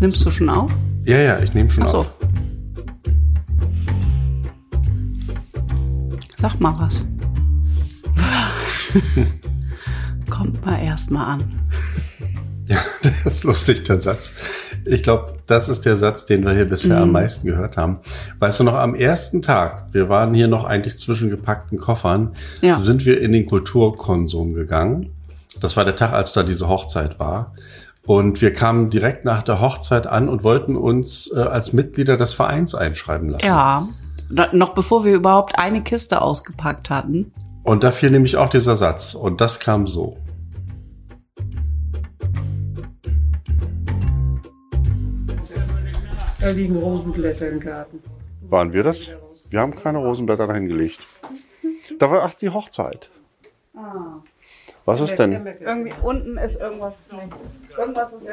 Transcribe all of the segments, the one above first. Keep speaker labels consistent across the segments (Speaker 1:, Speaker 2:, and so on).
Speaker 1: Nimmst du schon auf?
Speaker 2: Ja, ja, ich nehme schon
Speaker 1: Ach so.
Speaker 2: auf.
Speaker 1: Sag mal was. Kommt mal erst mal an.
Speaker 2: Ja, das ist lustig, der Satz. Ich glaube, das ist der Satz, den wir hier bisher
Speaker 1: Mhm.
Speaker 2: am meisten gehört haben. Weißt du noch, am ersten Tag, wir waren hier noch eigentlich zwischen gepackten Koffern,
Speaker 1: Ja.
Speaker 2: sind wir in den Kulturkonsum gegangen. Das war der Tag, als da diese Hochzeit war. Und wir kamen direkt nach der Hochzeit an und wollten uns äh, als Mitglieder des Vereins einschreiben lassen.
Speaker 1: Ja. No- Noch bevor wir überhaupt eine Kiste ausgepackt hatten.
Speaker 2: Und da fiel nämlich auch dieser Satz. Und das kam so.
Speaker 3: Da liegen Rosenblätter im Garten.
Speaker 4: Waren wir das? Wir haben keine Rosenblätter dahin gelegt. Da war ach die Hochzeit. Was ist denn?
Speaker 1: Irgendwie unten ist irgendwas. Irgendwas ist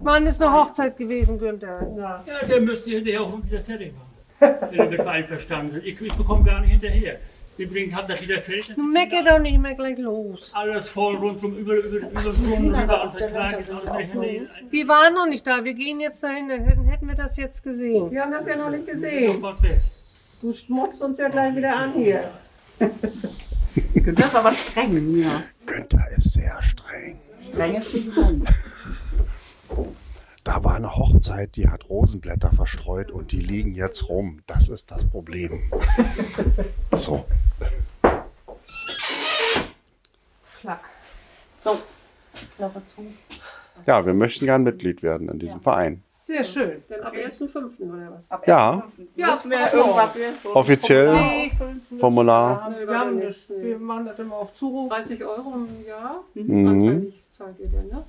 Speaker 3: Mann, ist eine Hochzeit gewesen, Günther.
Speaker 5: Ja, der müsste hinterher auch wieder fertig machen. Wenn wir mit einverstanden sind. Ich, ich bekomme gar nicht hinterher. Wir bringen, haben das wieder fertig.
Speaker 3: Nun mecker doch nicht mehr gleich los.
Speaker 5: Alles voll rundum, über, über, über, über, über, wieder hinterher.
Speaker 3: Wir waren noch nicht da. Wir gehen jetzt dahin, dann hätten, wir das jetzt gesehen.
Speaker 6: Wir haben das ja noch nicht gesehen. Du schmutzt uns ja gleich wieder an hier.
Speaker 1: Das ist aber streng, ja.
Speaker 4: Günther ist sehr streng.
Speaker 1: Streng ist nicht gewohnt.
Speaker 4: Da war eine Hochzeit, die hat Rosenblätter verstreut und die liegen jetzt rum. Das ist das Problem. So.
Speaker 6: Klack.
Speaker 1: So.
Speaker 4: Ja, wir möchten gern Mitglied werden in diesem Verein.
Speaker 3: Sehr schön.
Speaker 6: Dann ab 1.5. oder was?
Speaker 4: Ja,
Speaker 3: Ja,
Speaker 1: Müssen wir irgendwas.
Speaker 4: offiziell
Speaker 3: Nee,
Speaker 4: Formular.
Speaker 3: wir, haben das, wir machen das immer auf Zuruf.
Speaker 6: 30 Euro im Jahr.
Speaker 4: Mhm.
Speaker 6: Anteilig zahlt ihr denn, ne?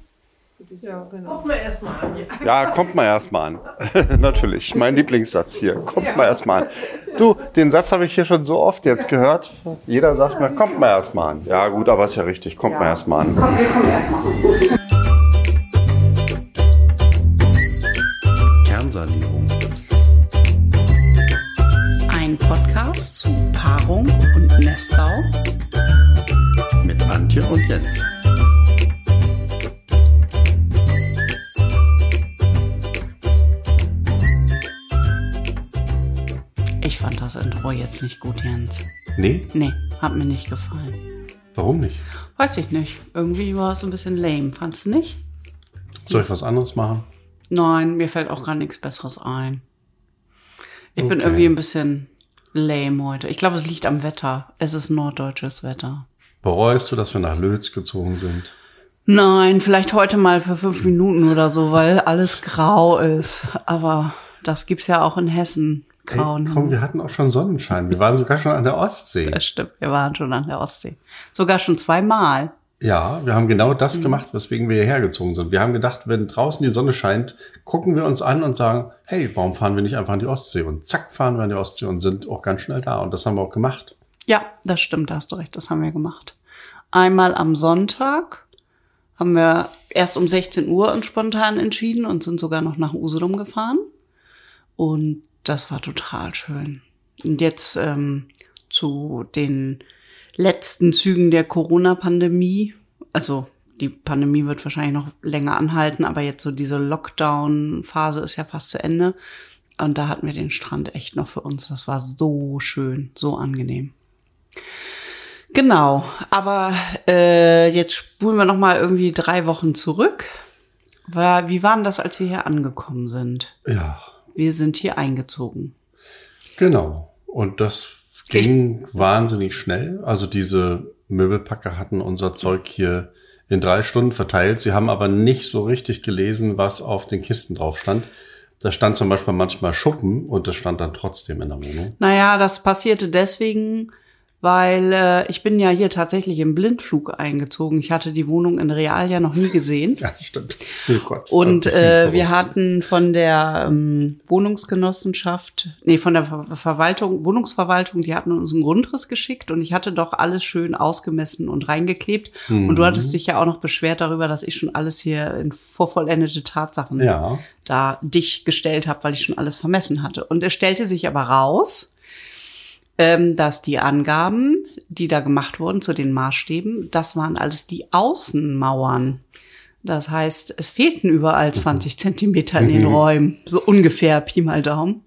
Speaker 3: Ja, genau. Gucken wir erstmal an.
Speaker 4: Ja, kommt mal erstmal an. Natürlich, mein Lieblingssatz hier. Kommt mal erstmal an. Du, den Satz habe ich hier schon so oft jetzt gehört. Jeder sagt mir, kommt mal erstmal an. Ja, gut, aber ist ja richtig. Kommt mal erstmal an.
Speaker 2: Kernsanierung.
Speaker 1: Nicht gut, Jens.
Speaker 2: Nee,
Speaker 1: Nee, hat mir nicht gefallen.
Speaker 2: warum nicht?
Speaker 1: Weiß ich nicht. Irgendwie war es ein bisschen lame. Fandst du nicht?
Speaker 2: Soll ich was anderes machen?
Speaker 1: Nein, mir fällt auch gar nichts Besseres ein. Ich bin
Speaker 2: Okay.
Speaker 1: irgendwie ein bisschen lame heute. Ich glaube, es liegt am Wetter. Es ist norddeutsches Wetter.
Speaker 2: Bereust du, dass wir nach Lötz gezogen sind?
Speaker 1: Nein, vielleicht heute mal für fünf Minuten oder so, weil alles grau ist. Aber das gibt's ja auch in Hessen. Grauen.
Speaker 2: komm, wir hatten auch schon Sonnenschein. Wir waren sogar schon an der Ostsee.
Speaker 1: das stimmt, wir waren schon an der Ostsee. Sogar schon zweimal.
Speaker 2: Ja, wir haben genau das
Speaker 1: Mhm.
Speaker 2: gemacht, weswegen wir hierher gezogen sind. Wir haben gedacht, wenn draußen die Sonne scheint, gucken wir uns an und sagen, hey, warum fahren wir nicht einfach an die Ostsee? Und zack, fahren wir an die Ostsee und sind auch ganz schnell da. Und das haben wir auch gemacht.
Speaker 1: Ja, das stimmt, da hast du recht, das haben wir gemacht. Einmal am Sonntag haben wir erst um 16 Uhr uns spontan entschieden und sind sogar noch nach Usedom gefahren. Und das war total schön. Und jetzt ähm, zu den letzten Zügen der Corona-Pandemie. Also die Pandemie wird wahrscheinlich noch länger anhalten, aber jetzt so diese Lockdown-Phase ist ja fast zu Ende. Und da hatten wir den Strand echt noch für uns. Das war so schön, so angenehm. Genau, aber äh, jetzt spulen wir noch mal irgendwie drei Wochen zurück. War, wie waren das, als wir hier angekommen sind?
Speaker 2: Ja,
Speaker 1: Wir sind hier eingezogen.
Speaker 2: genau. Und das ging wahnsinnig schnell. Also diese Möbelpacker hatten unser Zeug hier in drei Stunden verteilt. Sie haben aber nicht so richtig gelesen, was auf den Kisten drauf stand. Da stand zum Beispiel manchmal Schuppen und das stand dann trotzdem in der Wohnung.
Speaker 1: Naja, das passierte deswegen, weil äh, ich bin ja hier tatsächlich im Blindflug eingezogen. Ich hatte die Wohnung in Real ja noch nie gesehen.
Speaker 2: Ja, stimmt. Oh Gott.
Speaker 1: Und äh, wir hatten von der ähm, Wohnungsgenossenschaft, nee, von der Ver Verwaltung, Wohnungsverwaltung, die hatten uns einen Grundriss geschickt und ich hatte doch alles schön ausgemessen und reingeklebt. Und du hattest dich ja auch noch beschwert darüber, dass ich schon alles hier in vorvollendete Tatsachen
Speaker 2: Ja.
Speaker 1: da dich gestellt habe, weil ich schon alles vermessen hatte. Und es stellte sich aber raus, dass die Angaben, die da gemacht wurden zu den Maßstäben, das waren alles die Außenmauern. Das heißt, es fehlten überall 20 Zentimeter in den Räumen, so ungefähr Pi mal Daumen.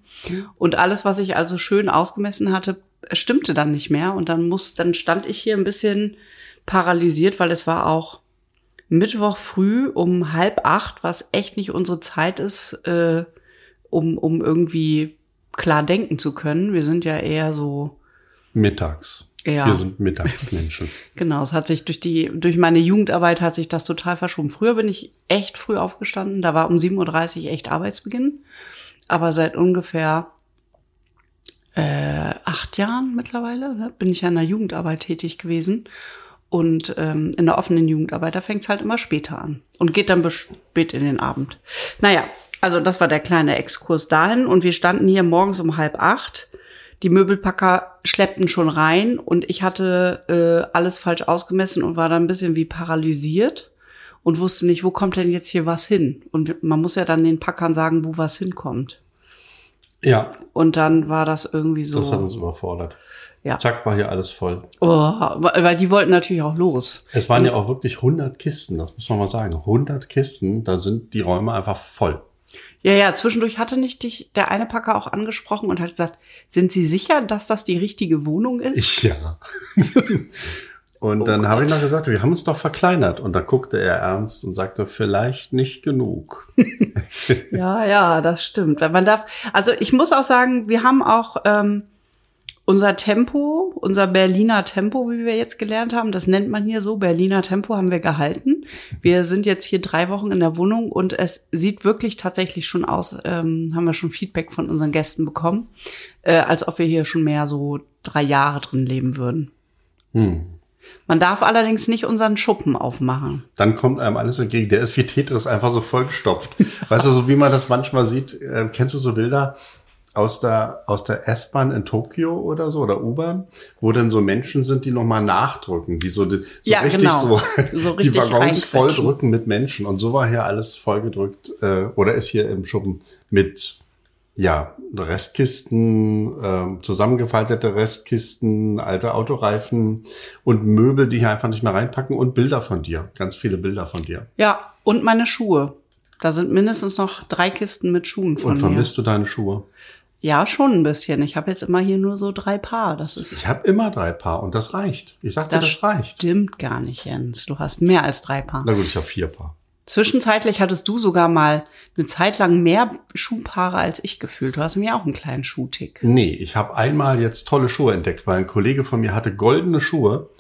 Speaker 1: Und alles, was ich also schön ausgemessen hatte, stimmte dann nicht mehr. Und dann muss, dann stand ich hier ein bisschen paralysiert, weil es war auch Mittwoch früh um halb acht, was echt nicht unsere Zeit ist, äh, um, um irgendwie klar denken zu können. Wir sind ja eher so,
Speaker 2: Mittags.
Speaker 1: Ja.
Speaker 2: Wir sind Mittagsmenschen.
Speaker 1: genau, es hat sich durch die, durch meine Jugendarbeit hat sich das total verschoben. Früher bin ich echt früh aufgestanden, da war um 7.30 Uhr echt Arbeitsbeginn. Aber seit ungefähr äh, acht Jahren mittlerweile ne, bin ich ja in der Jugendarbeit tätig gewesen. Und ähm, in der offenen Jugendarbeit, da fängt es halt immer später an und geht dann bis spät in den Abend. Naja, also das war der kleine Exkurs dahin. Und wir standen hier morgens um halb acht. Die Möbelpacker schleppten schon rein und ich hatte äh, alles falsch ausgemessen und war dann ein bisschen wie paralysiert und wusste nicht, wo kommt denn jetzt hier was hin? Und man muss ja dann den Packern sagen, wo was hinkommt.
Speaker 2: Ja,
Speaker 1: Und dann war das irgendwie so.
Speaker 2: das hat uns überfordert.
Speaker 1: Ja.
Speaker 2: Zack, war hier alles voll.
Speaker 1: Oh, weil die wollten natürlich auch los.
Speaker 2: Es waren ja auch wirklich 100 Kisten, das muss man mal sagen. 100 Kisten, da sind die Räume einfach voll.
Speaker 1: Ja, ja, zwischendurch hatte nicht dich der eine Packer auch angesprochen und hat gesagt, sind Sie sicher, dass das die richtige Wohnung ist?
Speaker 2: Ich ja. Und dann habe ich noch gesagt, wir haben uns doch verkleinert. Und da guckte er ernst und sagte, vielleicht nicht genug.
Speaker 1: Ja, ja, das stimmt. Weil man darf, also ich muss auch sagen, wir haben auch ähm, unser Tempo, unser Berliner Tempo, wie wir jetzt gelernt haben, das nennt man hier so, Berliner Tempo haben wir gehalten. Wir sind jetzt hier drei Wochen in der Wohnung und es sieht wirklich tatsächlich schon aus, ähm, haben wir schon Feedback von unseren Gästen bekommen, äh, als ob wir hier schon mehr so drei Jahre drin leben würden.
Speaker 2: Hm.
Speaker 1: Man darf allerdings nicht unseren Schuppen aufmachen.
Speaker 2: Dann kommt einem alles entgegen. Der ist wie Tetris einfach so vollgestopft. weißt du, so wie man das manchmal sieht, äh, kennst du so Bilder aus der, aus der S-Bahn in Tokio oder so oder U-Bahn, wo dann so Menschen sind, die nochmal nachdrücken, die so, die, so
Speaker 1: Ja,
Speaker 2: richtig
Speaker 1: genau.
Speaker 2: so,
Speaker 1: So
Speaker 2: die
Speaker 1: richtig
Speaker 2: Waggons
Speaker 1: reinquetschen.
Speaker 2: volldrücken mit Menschen. Und so war hier alles vollgedrückt, äh, oder ist hier im Schuppen mit ja, Restkisten, ähm, zusammengefaltete Restkisten, alte Autoreifen und Möbel, die hier einfach nicht mehr reinpacken und Bilder von dir. Ganz viele Bilder von dir.
Speaker 1: Ja, und meine Schuhe. Da sind mindestens noch drei Kisten mit Schuhen von
Speaker 2: und
Speaker 1: mir.
Speaker 2: vermisst du deine Schuhe?
Speaker 1: Ja, schon ein bisschen. Ich habe jetzt immer hier nur so drei Paar. Das ist
Speaker 2: Ich habe immer drei Paar und das reicht. Ich sag dir, das, reicht.
Speaker 1: stimmt gar nicht, Jens. Du hast mehr als drei Paar.
Speaker 2: Na gut, ich habe vier Paar.
Speaker 1: Zwischenzeitlich hattest du sogar mal eine Zeit lang mehr Schuhpaare als ich gefühlt. Du hast mir auch einen kleinen Schuhtick.
Speaker 2: Nee, ich habe einmal jetzt tolle Schuhe entdeckt, weil ein Kollege von mir hatte goldene Schuhe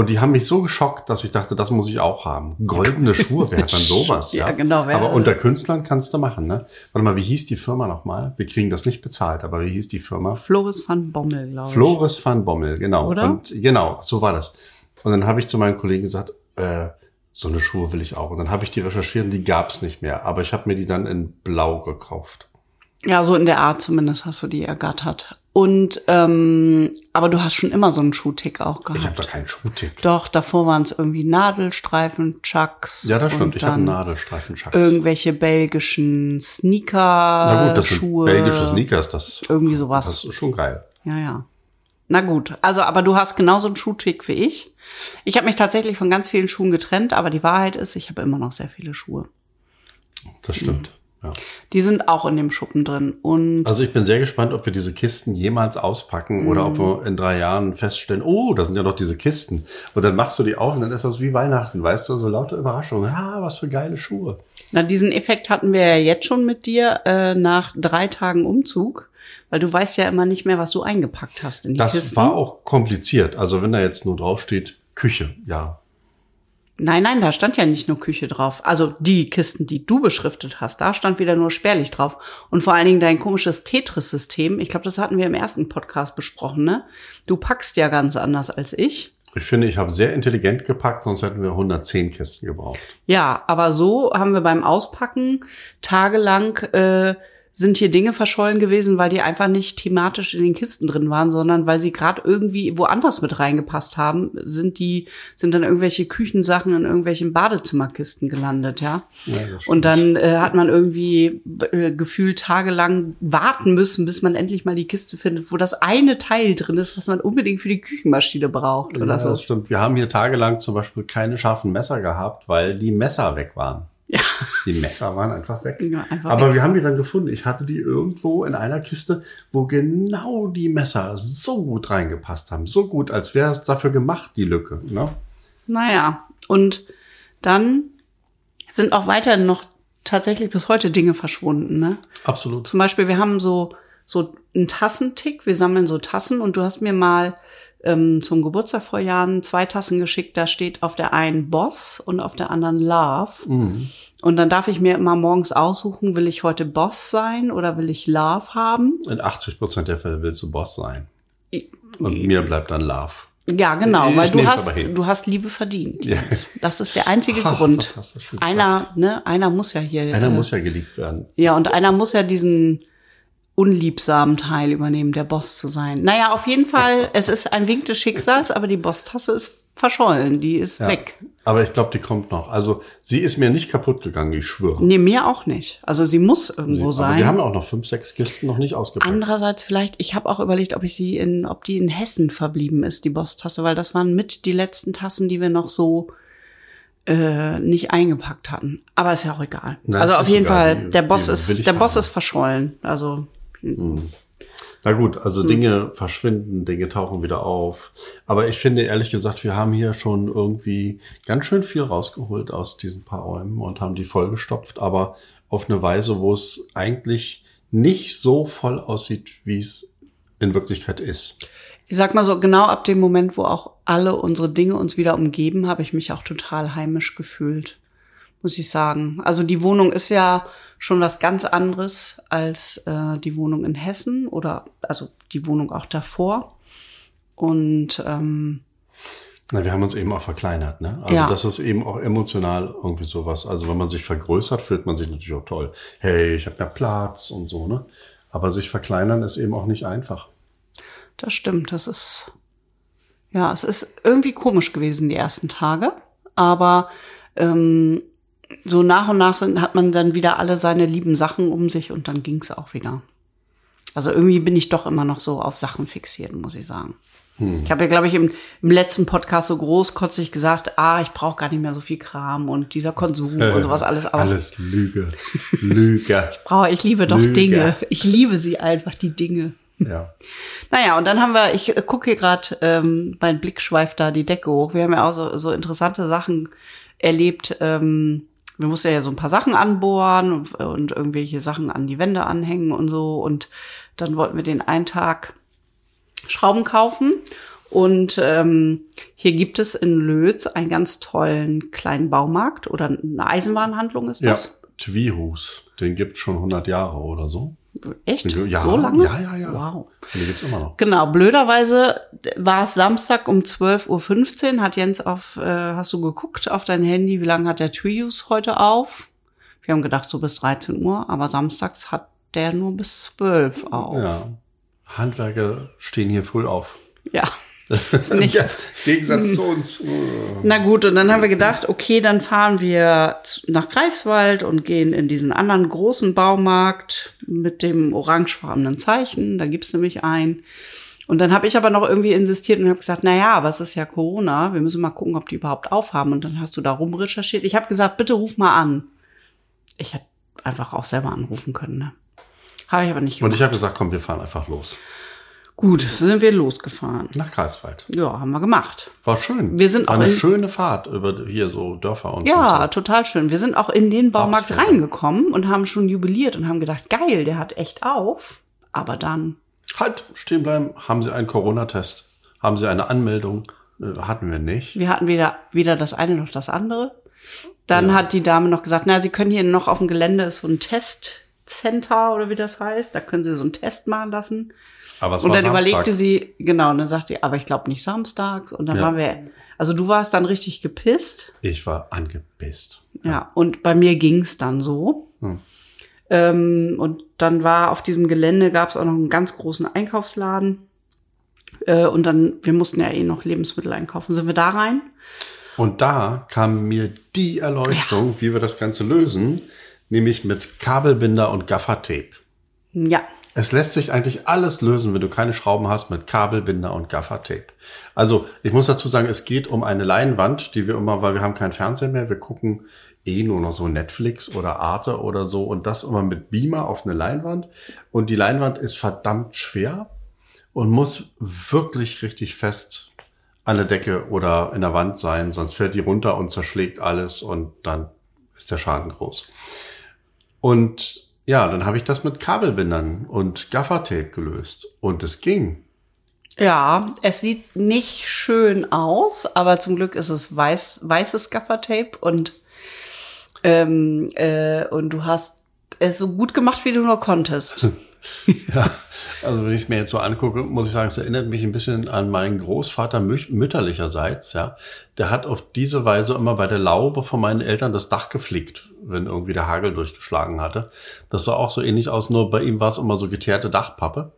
Speaker 2: und die haben mich so geschockt, dass ich dachte, das muss ich auch haben. Goldene Schuhe, wer hat dann sowas?
Speaker 1: Ja, genau, wer-
Speaker 2: Aber unter Künstlern kannst du machen, ne? Warte mal, wie hieß die Firma nochmal? Wir kriegen das nicht bezahlt, aber wie hieß die Firma?
Speaker 1: Floris van Bommel, glaube ich.
Speaker 2: Flores van Bommel, genau.
Speaker 1: Oder?
Speaker 2: Und genau, so war das. Und dann habe ich zu meinem Kollegen gesagt, äh, so eine Schuhe will ich auch. Und dann habe ich die recherchiert und die gab's nicht mehr. Aber ich habe mir die dann in Blau gekauft.
Speaker 1: Ja, so in der Art zumindest hast du die ergattert. Und ähm, aber du hast schon immer so einen Schuhtick auch gehabt.
Speaker 2: Ich habe da keinen Schuhtick.
Speaker 1: Doch, davor waren es irgendwie Nadelstreifen, Chucks.
Speaker 2: Ja, das stimmt. Ich habe Nadelstreifen Chucks.
Speaker 1: Irgendwelche belgischen Sneaker,
Speaker 2: Na gut, das
Speaker 1: Schuhe.
Speaker 2: sind belgische Sneakers. Das,
Speaker 1: Irgendwie sowas.
Speaker 2: Das ist schon geil.
Speaker 1: Ja, ja. Na gut, also aber du hast genauso einen Schuhtick wie ich. Ich habe mich tatsächlich von ganz vielen Schuhen getrennt, aber die Wahrheit ist, ich habe immer noch sehr viele Schuhe.
Speaker 2: Das stimmt. Ja.
Speaker 1: Die sind auch in dem Schuppen drin. Und
Speaker 2: Also ich bin sehr gespannt, ob wir diese Kisten jemals auspacken oder ob wir in drei Jahren feststellen, oh, da sind ja noch diese Kisten. Und dann machst du die auf und dann ist das wie Weihnachten, weißt du, so lauter Überraschungen. Ah, was für geile Schuhe.
Speaker 1: na, diesen Effekt hatten wir ja jetzt schon mit dir äh, nach drei Tagen Umzug, weil du weißt ja immer nicht mehr, was du eingepackt hast in die
Speaker 2: Das
Speaker 1: Kisten.
Speaker 2: war auch kompliziert. Also wenn da jetzt nur draufsteht, Küche, ja.
Speaker 1: Nein, nein, da stand ja nicht nur Küche drauf. Also die Kisten, die du beschriftet hast, da stand wieder nur spärlich drauf. Und vor allen Dingen dein komisches Tetris-System. Ich glaube, das hatten wir im ersten Podcast besprochen, ne? Du packst ja ganz anders als ich.
Speaker 2: Ich finde, ich habe sehr intelligent gepackt, sonst hätten wir 110 Kisten gebraucht.
Speaker 1: Ja, aber so haben wir beim Auspacken tagelang äh, sind hier Dinge verschollen gewesen, weil die einfach nicht thematisch in den Kisten drin waren, sondern weil sie gerade irgendwie woanders mit reingepasst haben, sind die, sind dann irgendwelche Küchensachen in irgendwelchen Badezimmerkisten gelandet, ja.
Speaker 2: Ja.
Speaker 1: Und dann äh, hat man irgendwie äh, gefühlt tagelang warten müssen, bis man endlich mal die Kiste findet, wo das eine Teil drin ist, was man unbedingt für die Küchenmaschine braucht oder
Speaker 2: ja,
Speaker 1: so.
Speaker 2: das stimmt. Wir haben hier tagelang zum Beispiel keine scharfen Messer gehabt, weil die Messer weg waren.
Speaker 1: Ja.
Speaker 2: Die Messer waren einfach weg.
Speaker 1: Ja, einfach
Speaker 2: Aber
Speaker 1: weg.
Speaker 2: wir haben die dann gefunden. Ich hatte die irgendwo in einer Kiste, wo genau die Messer so gut reingepasst haben. So gut, als wäre es dafür gemacht, die Lücke. Ne?
Speaker 1: Naja, und dann sind auch weiterhin noch tatsächlich bis heute Dinge verschwunden, ne?
Speaker 2: Absolut.
Speaker 1: Zum Beispiel, wir haben so, so einen Tassentick, wir sammeln so Tassen und du hast mir mal ähm, zum Geburtstag vor Jahren zwei Tassen geschickt, da steht auf der einen Boss und auf der anderen Love. Und dann darf ich mir immer morgens aussuchen, will ich heute Boss sein oder will ich Love haben?
Speaker 2: In 80 Prozent der Fälle willst du Boss sein. Und mir bleibt dann Love.
Speaker 1: Ja, genau,
Speaker 2: Ich
Speaker 1: weil du hast, du hast Liebe verdient.
Speaker 2: Ja.
Speaker 1: Das ist der einzige Grund. einer, ne, einer muss ja hier.
Speaker 2: Einer
Speaker 1: äh,
Speaker 2: muss ja geliebt werden.
Speaker 1: Ja, und einer muss ja diesen unliebsamen Teil übernehmen, der Boss zu sein. Naja, auf jeden Fall, es ist ein Wink des Schicksals, aber die Boss-Tasse ist verschollen, die ist
Speaker 2: Ja.
Speaker 1: weg.
Speaker 2: Aber ich glaube, die kommt noch. Also sie ist mir nicht kaputt gegangen, ich schwöre.
Speaker 1: Nee, mir auch nicht. Also sie muss irgendwo
Speaker 2: Sie- Aber
Speaker 1: sein.
Speaker 2: wir haben auch noch fünf, sechs Kisten noch nicht ausgepackt.
Speaker 1: Andererseits vielleicht, ich habe auch überlegt, ob ich sie in, ob die in Hessen verblieben ist, die Boss-Tasse, weil das waren mit die letzten Tassen, die wir noch so äh, nicht eingepackt hatten. Aber ist ja auch egal.
Speaker 2: Na,
Speaker 1: also auf jeden
Speaker 2: egal.
Speaker 1: Fall, der Boss ist, der Boss
Speaker 2: haben.
Speaker 1: ist verschollen. Also
Speaker 2: Na gut,
Speaker 1: Hm.
Speaker 2: also Dinge verschwinden, Dinge tauchen wieder auf. Aber ich finde ehrlich gesagt, wir haben hier schon irgendwie ganz schön viel rausgeholt aus diesen paar Räumen und haben die vollgestopft, aber auf eine Weise, wo es eigentlich nicht so voll aussieht, wie es in Wirklichkeit ist.
Speaker 1: Ich sag mal so, genau ab dem Moment, wo auch alle unsere Dinge uns wieder umgeben, habe ich mich auch total heimisch gefühlt, muss ich sagen. Also die Wohnung ist ja schon was ganz anderes als äh, die Wohnung in Hessen oder also die Wohnung auch davor. Und ähm,
Speaker 2: Na, wir haben uns eben auch verkleinert, ne? Also
Speaker 1: Ja.
Speaker 2: das ist eben auch emotional irgendwie sowas. Also wenn man sich vergrößert, fühlt man sich natürlich auch toll. Hey, ich habe mehr Platz und so, ne? Aber sich verkleinern ist eben auch nicht einfach.
Speaker 1: das stimmt, das ist ja, es ist irgendwie komisch gewesen die ersten Tage, aber ähm, so nach und nach sind, hat man dann wieder alle seine lieben Sachen um sich und dann ging's auch wieder. Also irgendwie bin ich doch immer noch so auf Sachen fixiert, muss ich sagen. Ich habe ja, glaube ich, im, im letzten Podcast so großkotzig gesagt, ah, ich brauche gar nicht mehr so viel Kram und dieser Konsum und sowas alles auch.
Speaker 2: Alles Lüge. Lüge.
Speaker 1: Brauche, ich liebe doch
Speaker 2: Lüge.
Speaker 1: Dinge. Ich liebe sie einfach, die Dinge.
Speaker 2: Ja.
Speaker 1: Naja, und dann haben wir, ich gucke hier gerade, ähm, mein Blick schweift da die Decke hoch. Wir haben ja auch so, so interessante Sachen erlebt. Ähm, wir mussten ja so ein paar Sachen anbohren und, und irgendwelche Sachen an die Wände anhängen und so. Und dann wollten wir den einen Tag Schrauben kaufen. Und ähm, hier gibt es in Lötz einen ganz tollen kleinen Baumarkt oder eine Eisenbahnhandlung ist
Speaker 2: Ja.
Speaker 1: das.
Speaker 2: Twihus, den gibt's schon 100 Jahre oder so.
Speaker 1: Echt?
Speaker 2: Ja,
Speaker 1: so lange?
Speaker 2: ja, ja, ja.
Speaker 1: Wow.
Speaker 2: Den gibt's immer noch.
Speaker 1: Genau, blöderweise war es Samstag um 12.15 Uhr, hat Jens auf, äh, hast du geguckt auf dein Handy, wie lange hat der Trius heute auf? Wir haben gedacht, so bis 13 Uhr, aber samstags hat der nur bis 12 auf.
Speaker 2: Ja. Handwerker stehen hier früh auf.
Speaker 1: Ja. Ist nicht.
Speaker 2: Ja, Gegensatz zu uns.
Speaker 1: Na gut, und dann haben wir gedacht, okay, dann fahren wir nach Greifswald und gehen in diesen anderen großen Baumarkt mit dem orangefarbenen Zeichen. Da gibt's nämlich einen. Und dann habe ich aber noch irgendwie insistiert und habe gesagt, na ja, aber es ist ja Corona, wir müssen mal gucken, ob die überhaupt aufhaben. Und dann hast du da rumrecherchiert. Ich habe gesagt, bitte ruf mal an. Ich hätte einfach auch selber anrufen können. Ne? Habe ich aber nicht
Speaker 2: Und
Speaker 1: gemacht.
Speaker 2: ich habe gesagt, komm, wir fahren einfach los.
Speaker 1: Gut, sind wir losgefahren.
Speaker 2: Nach Greifswald.
Speaker 1: Ja, haben wir gemacht.
Speaker 2: War schön.
Speaker 1: Wir sind
Speaker 2: War
Speaker 1: auch
Speaker 2: eine
Speaker 1: in-
Speaker 2: schöne Fahrt über hier so Dörfer und
Speaker 1: Ja,
Speaker 2: und so.
Speaker 1: total schön. Wir sind auch in den Baumarkt
Speaker 2: Rapsfelder.
Speaker 1: reingekommen und haben schon jubiliert und haben gedacht, geil, der hat echt auf. Aber dann,
Speaker 2: Halt, stehen bleiben. Haben Sie einen Corona-Test? Haben Sie eine Anmeldung? Äh, Hatten wir nicht.
Speaker 1: wir hatten weder, weder das eine noch das andere. Dann hat die Dame noch gesagt, na, Sie können hier noch auf dem Gelände ist so ein Testcenter oder wie das heißt. Da können Sie so einen Test machen lassen.
Speaker 2: Aber es
Speaker 1: Und dann
Speaker 2: Samstag.
Speaker 1: überlegte sie, genau, und dann sagt sie, aber ich glaube nicht samstags. Und dann
Speaker 2: Ja.
Speaker 1: waren wir, also du warst dann richtig gepisst.
Speaker 2: Ich war angepisst.
Speaker 1: Ja, und bei mir ging's dann so.
Speaker 2: Hm.
Speaker 1: Ähm, und dann war auf diesem Gelände gab es auch noch einen ganz großen Einkaufsladen. Äh, und dann, wir mussten ja eh noch Lebensmittel einkaufen. Sind wir da rein?
Speaker 2: Und da kam mir die Erleuchtung, wie wir das Ganze lösen, nämlich mit Kabelbinder und Gaffertape.
Speaker 1: Ja.
Speaker 2: Es lässt sich eigentlich alles lösen, wenn du keine Schrauben hast mit Kabelbinder und Gaffertape. Also ich muss dazu sagen, es geht um eine Leinwand, die wir immer, weil wir haben keinen Fernseher mehr, wir gucken eh nur noch so Netflix oder Arte oder so und das immer mit Beamer auf eine Leinwand. Und die Leinwand ist verdammt schwer und muss wirklich richtig fest an der Decke oder in der Wand sein, sonst fällt die runter und zerschlägt alles und dann ist der Schaden groß. Und ja, dann habe ich das mit Kabelbindern und Gaffertape gelöst und es ging.
Speaker 1: Ja, es sieht nicht schön aus, aber zum Glück ist es weiß, weißes Gaffertape und, ähm, äh, und du hast es so gut gemacht, wie du nur konntest.
Speaker 2: Ja, also wenn ich es mir jetzt so angucke, muss ich sagen, es erinnert mich ein bisschen an meinen Großvater mü- mütterlicherseits, ja. Der hat auf diese Weise immer bei der Laube von meinen Eltern das Dach geflickt, wenn irgendwie der Hagel durchgeschlagen hatte. Das sah auch so ähnlich aus, nur bei ihm war es immer so geteerte Dachpappe.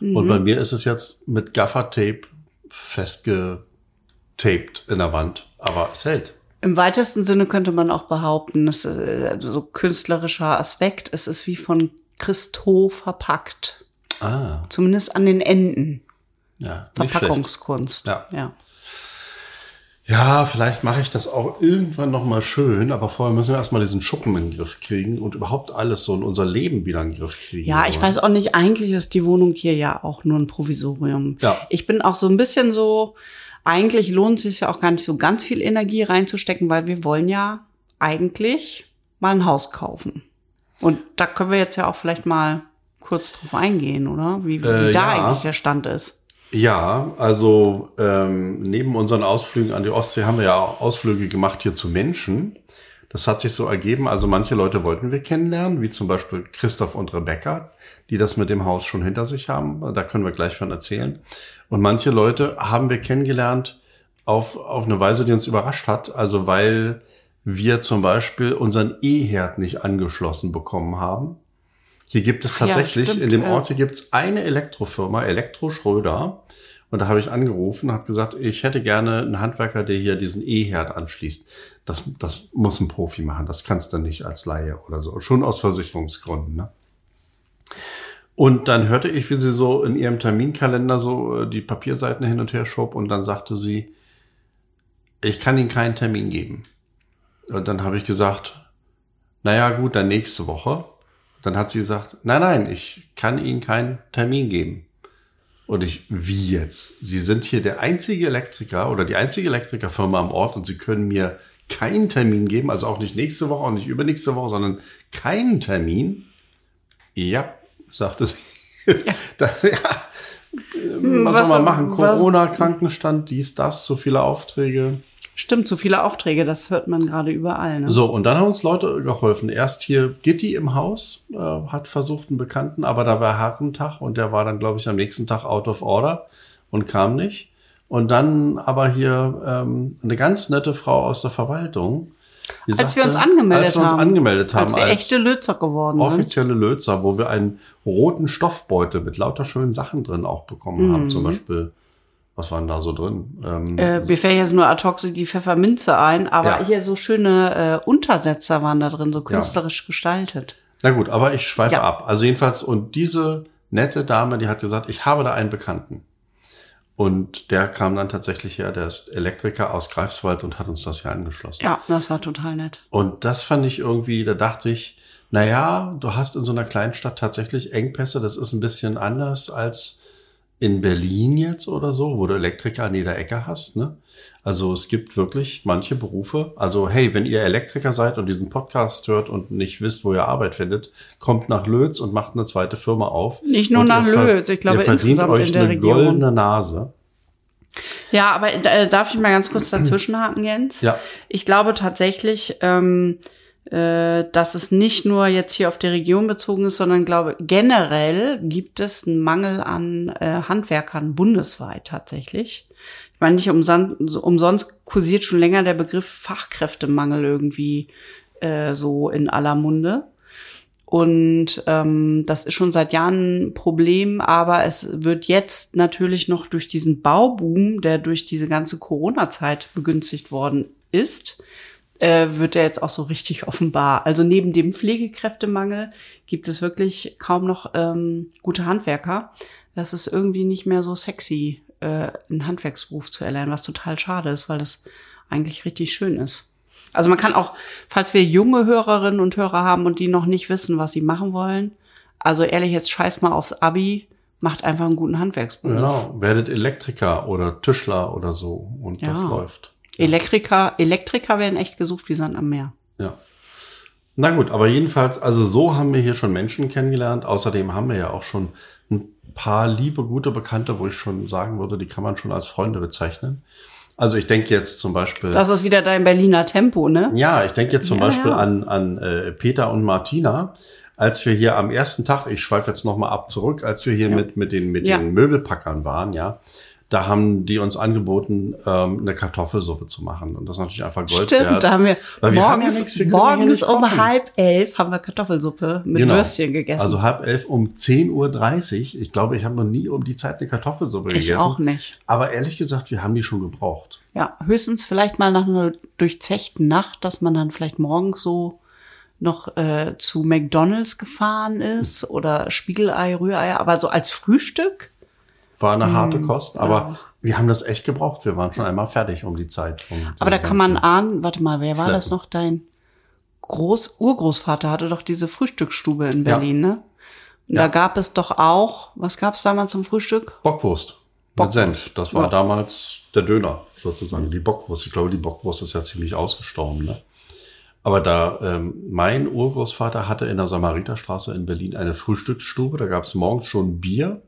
Speaker 2: Und bei mir ist es jetzt mit Gaffertape festgetaped in der Wand, aber es hält.
Speaker 1: Im weitesten Sinne könnte man auch behaupten, es ist äh, so künstlerischer Aspekt, es ist wie von Christo verpackt.
Speaker 2: Ah,
Speaker 1: Zumindest an den Enden.
Speaker 2: ja.
Speaker 1: Verpackungskunst.
Speaker 2: Ja.
Speaker 1: ja.
Speaker 2: Ja, vielleicht mache ich das auch irgendwann noch mal schön, aber vorher müssen wir erstmal diesen Schuppen in den Griff kriegen und überhaupt alles so in unser Leben wieder in den Griff kriegen.
Speaker 1: Ja, ich weiß auch nicht, eigentlich ist die Wohnung hier ja auch nur ein Provisorium.
Speaker 2: Ja.
Speaker 1: Ich bin auch so ein bisschen so, eigentlich lohnt es sich ja auch gar nicht so ganz viel Energie reinzustecken, weil wir wollen ja eigentlich mal ein Haus kaufen. Und da können wir jetzt ja auch vielleicht mal kurz drauf eingehen, oder? Wie, wie
Speaker 2: Äh,
Speaker 1: da
Speaker 2: ja.
Speaker 1: eigentlich der Stand ist.
Speaker 2: Ja, also ähm, neben unseren Ausflügen an die Ostsee haben wir ja auch Ausflüge gemacht hier zu Menschen. Das hat sich so ergeben. Also manche Leute wollten wir kennenlernen, wie zum Beispiel Christoph und Rebecca, die das mit dem Haus schon hinter sich haben. Da können wir gleich von erzählen. Und manche Leute haben wir kennengelernt auf, auf eine Weise, die uns überrascht hat. Also weil wir zum Beispiel unseren E-Herd nicht angeschlossen bekommen haben. Hier gibt es
Speaker 1: ja,
Speaker 2: tatsächlich,
Speaker 1: stimmt,
Speaker 2: in dem
Speaker 1: ja.
Speaker 2: Ort hier gibt es eine Elektrofirma, Elektro Schröder. Und da habe ich angerufen, habe gesagt, ich hätte gerne einen Handwerker, der hier diesen E-Herd anschließt. Das, das muss ein Profi machen, das kannst du nicht als Laie oder so. Schon aus Versicherungsgründen. Ne? Und dann hörte ich, wie sie so in ihrem Terminkalender so äh, die Papierseiten hin und her schob und dann sagte sie, ich kann Ihnen keinen Termin geben. Und dann habe ich gesagt, naja gut, dann nächste Woche. Dann hat sie gesagt, nein, nein, ich kann Ihnen keinen Termin geben. Und ich, wie jetzt? Sie sind hier der einzige Elektriker oder die einzige Elektrikerfirma am Ort und Sie können mir keinen Termin geben, also auch nicht nächste Woche, auch nicht übernächste Woche, sondern keinen Termin. Ja, sagte sie. Das, ja. Was,
Speaker 1: was-
Speaker 2: soll man machen? Corona, Krankenstand, dies, das, so viele Aufträge.
Speaker 1: Stimmt, so viele Aufträge, das hört man gerade überall. Ne?
Speaker 2: So, und dann haben uns Leute geholfen. Erst hier Gitti im Haus äh, hat versucht, einen Bekannten, aber da war Herrentag und der war dann, glaube ich, am nächsten Tag out of order und kam nicht. Und dann aber hier ähm, eine ganz nette Frau aus der Verwaltung.
Speaker 1: Als wir
Speaker 2: sagte,
Speaker 1: uns angemeldet
Speaker 2: als wir uns
Speaker 1: haben.
Speaker 2: angemeldet haben,
Speaker 1: Als wir echte Lötzer geworden sind.
Speaker 2: offizielle Lötzer, wo wir einen roten Stoffbeutel mit lauter schönen Sachen drin auch bekommen haben. Zum Beispiel, was waren da so drin? Ähm.
Speaker 1: Äh, mir fällt jetzt nur ad hoc die Pfefferminze ein, aber
Speaker 2: Ja.
Speaker 1: hier so schöne äh, Untersetzer waren da drin, so künstlerisch gestaltet.
Speaker 2: Na gut, aber ich schweife
Speaker 1: Ja.
Speaker 2: ab. Also jedenfalls, und diese nette Dame, die hat gesagt, ich habe da einen Bekannten. Und der kam dann tatsächlich her, der ist Elektriker aus Greifswald und hat uns das hier angeschlossen.
Speaker 1: Ja, das war total nett.
Speaker 2: Und das fand ich irgendwie, da dachte ich, na ja, du hast in so einer Kleinstadt tatsächlich Engpässe, das ist ein bisschen anders als in Berlin jetzt oder so, wo du Elektriker an jeder Ecke hast, ne? Also es gibt wirklich manche Berufe. Also hey, wenn ihr Elektriker seid und diesen Podcast hört und nicht wisst, wo ihr Arbeit findet, kommt nach Lötz und macht eine zweite Firma auf.
Speaker 1: Nicht nur
Speaker 2: Und
Speaker 1: nach Lötz, ich glaube
Speaker 2: ihr
Speaker 1: insgesamt
Speaker 2: euch
Speaker 1: in der
Speaker 2: eine
Speaker 1: Region.
Speaker 2: goldene Nase.
Speaker 1: Ja, aber äh, darf ich mal ganz kurz dazwischenhaken, Jens?
Speaker 2: Ja.
Speaker 1: Ich glaube tatsächlich, ähm, äh, dass es nicht nur jetzt hier auf die Region bezogen ist, sondern glaube generell gibt es einen Mangel an äh, Handwerkern bundesweit tatsächlich. Ich meine, nicht umsonst, umsonst kursiert schon länger der Begriff Fachkräftemangel irgendwie äh, so in aller Munde. Und ähm, das ist schon seit Jahren ein Problem, aber es wird jetzt natürlich noch durch diesen Bauboom, der durch diese ganze Corona-Zeit begünstigt worden ist, äh, wird er jetzt auch so richtig offenbar. Also neben dem Pflegekräftemangel gibt es wirklich kaum noch ähm, gute Handwerker. Das ist irgendwie nicht mehr so sexy, äh, einen Handwerksberuf zu erlernen, was total schade ist, weil das eigentlich richtig schön ist. Also man kann auch, falls wir junge Hörerinnen und Hörer haben und die noch nicht wissen, was sie machen wollen, also ehrlich, jetzt scheiß mal aufs Abi, macht einfach einen guten Handwerksberuf.
Speaker 2: Genau, werdet Elektriker oder Tischler oder so und
Speaker 1: Ja.
Speaker 2: das läuft.
Speaker 1: Elektriker, Elektriker werden echt gesucht wie Sand am Meer.
Speaker 2: Ja. Na gut, aber jedenfalls, also so haben wir hier schon Menschen kennengelernt. Außerdem haben wir ja auch schon ein paar liebe, gute Bekannte, wo ich schon sagen würde, die kann man schon als Freunde bezeichnen. Also ich denke jetzt zum Beispiel.
Speaker 1: Das ist wieder dein Berliner Tempo, ne?
Speaker 2: Ja, ich denke jetzt zum
Speaker 1: Ja,
Speaker 2: Beispiel
Speaker 1: ja.
Speaker 2: an, an äh, Peter und Martina, als wir hier am ersten Tag, ich schweife jetzt nochmal ab zurück, als wir hier mit, mit, den, mit
Speaker 1: Ja.
Speaker 2: den Möbelpackern waren, ja, da haben die uns angeboten, ähm, eine Kartoffelsuppe zu machen. Und das ist natürlich einfach Gold
Speaker 1: Stimmt,
Speaker 2: wert.
Speaker 1: da haben wir
Speaker 2: Weil wir haben ja
Speaker 1: morgens,
Speaker 2: nichts, können ja hier
Speaker 1: morgens um
Speaker 2: kochen.
Speaker 1: halb elf haben wir Kartoffelsuppe mit
Speaker 2: Genau.
Speaker 1: Würstchen gegessen.
Speaker 2: Also halb elf um 10.30 Uhr. Ich glaube, ich habe noch nie um die Zeit eine Kartoffelsuppe
Speaker 1: ich
Speaker 2: gegessen.
Speaker 1: auch nicht.
Speaker 2: Aber ehrlich gesagt, wir haben die schon gebraucht.
Speaker 1: Ja, höchstens vielleicht mal nach einer durchzechten Nacht, dass man dann vielleicht morgens so noch äh, zu McDonalds gefahren ist oder Spiegelei, Rührei, aber so als Frühstück.
Speaker 2: War eine harte
Speaker 1: Hm,
Speaker 2: Kost, aber wir haben das echt gebraucht. Wir waren schon einmal fertig um die Zeit. Von
Speaker 1: Aber da kann man ahnen, warte mal, wer war das
Speaker 2: Schleppen.
Speaker 1: noch? Dein Groß Urgroßvater hatte doch diese Frühstücksstube in
Speaker 2: Ja.
Speaker 1: Berlin, ne? Und
Speaker 2: Ja.
Speaker 1: Da gab es doch auch, was gab es damals zum Frühstück?
Speaker 2: Bockwurst.
Speaker 1: Bockwurst.
Speaker 2: Mit Senf. Das war
Speaker 1: Ja.
Speaker 2: damals der Döner, sozusagen. Die Bockwurst. Ich glaube, die Bockwurst ist ja ziemlich ausgestorben, ne? Aber da, ähm, mein Urgroßvater hatte in der Samariterstraße in Berlin eine Frühstücksstube. Da gab es morgens schon Bier.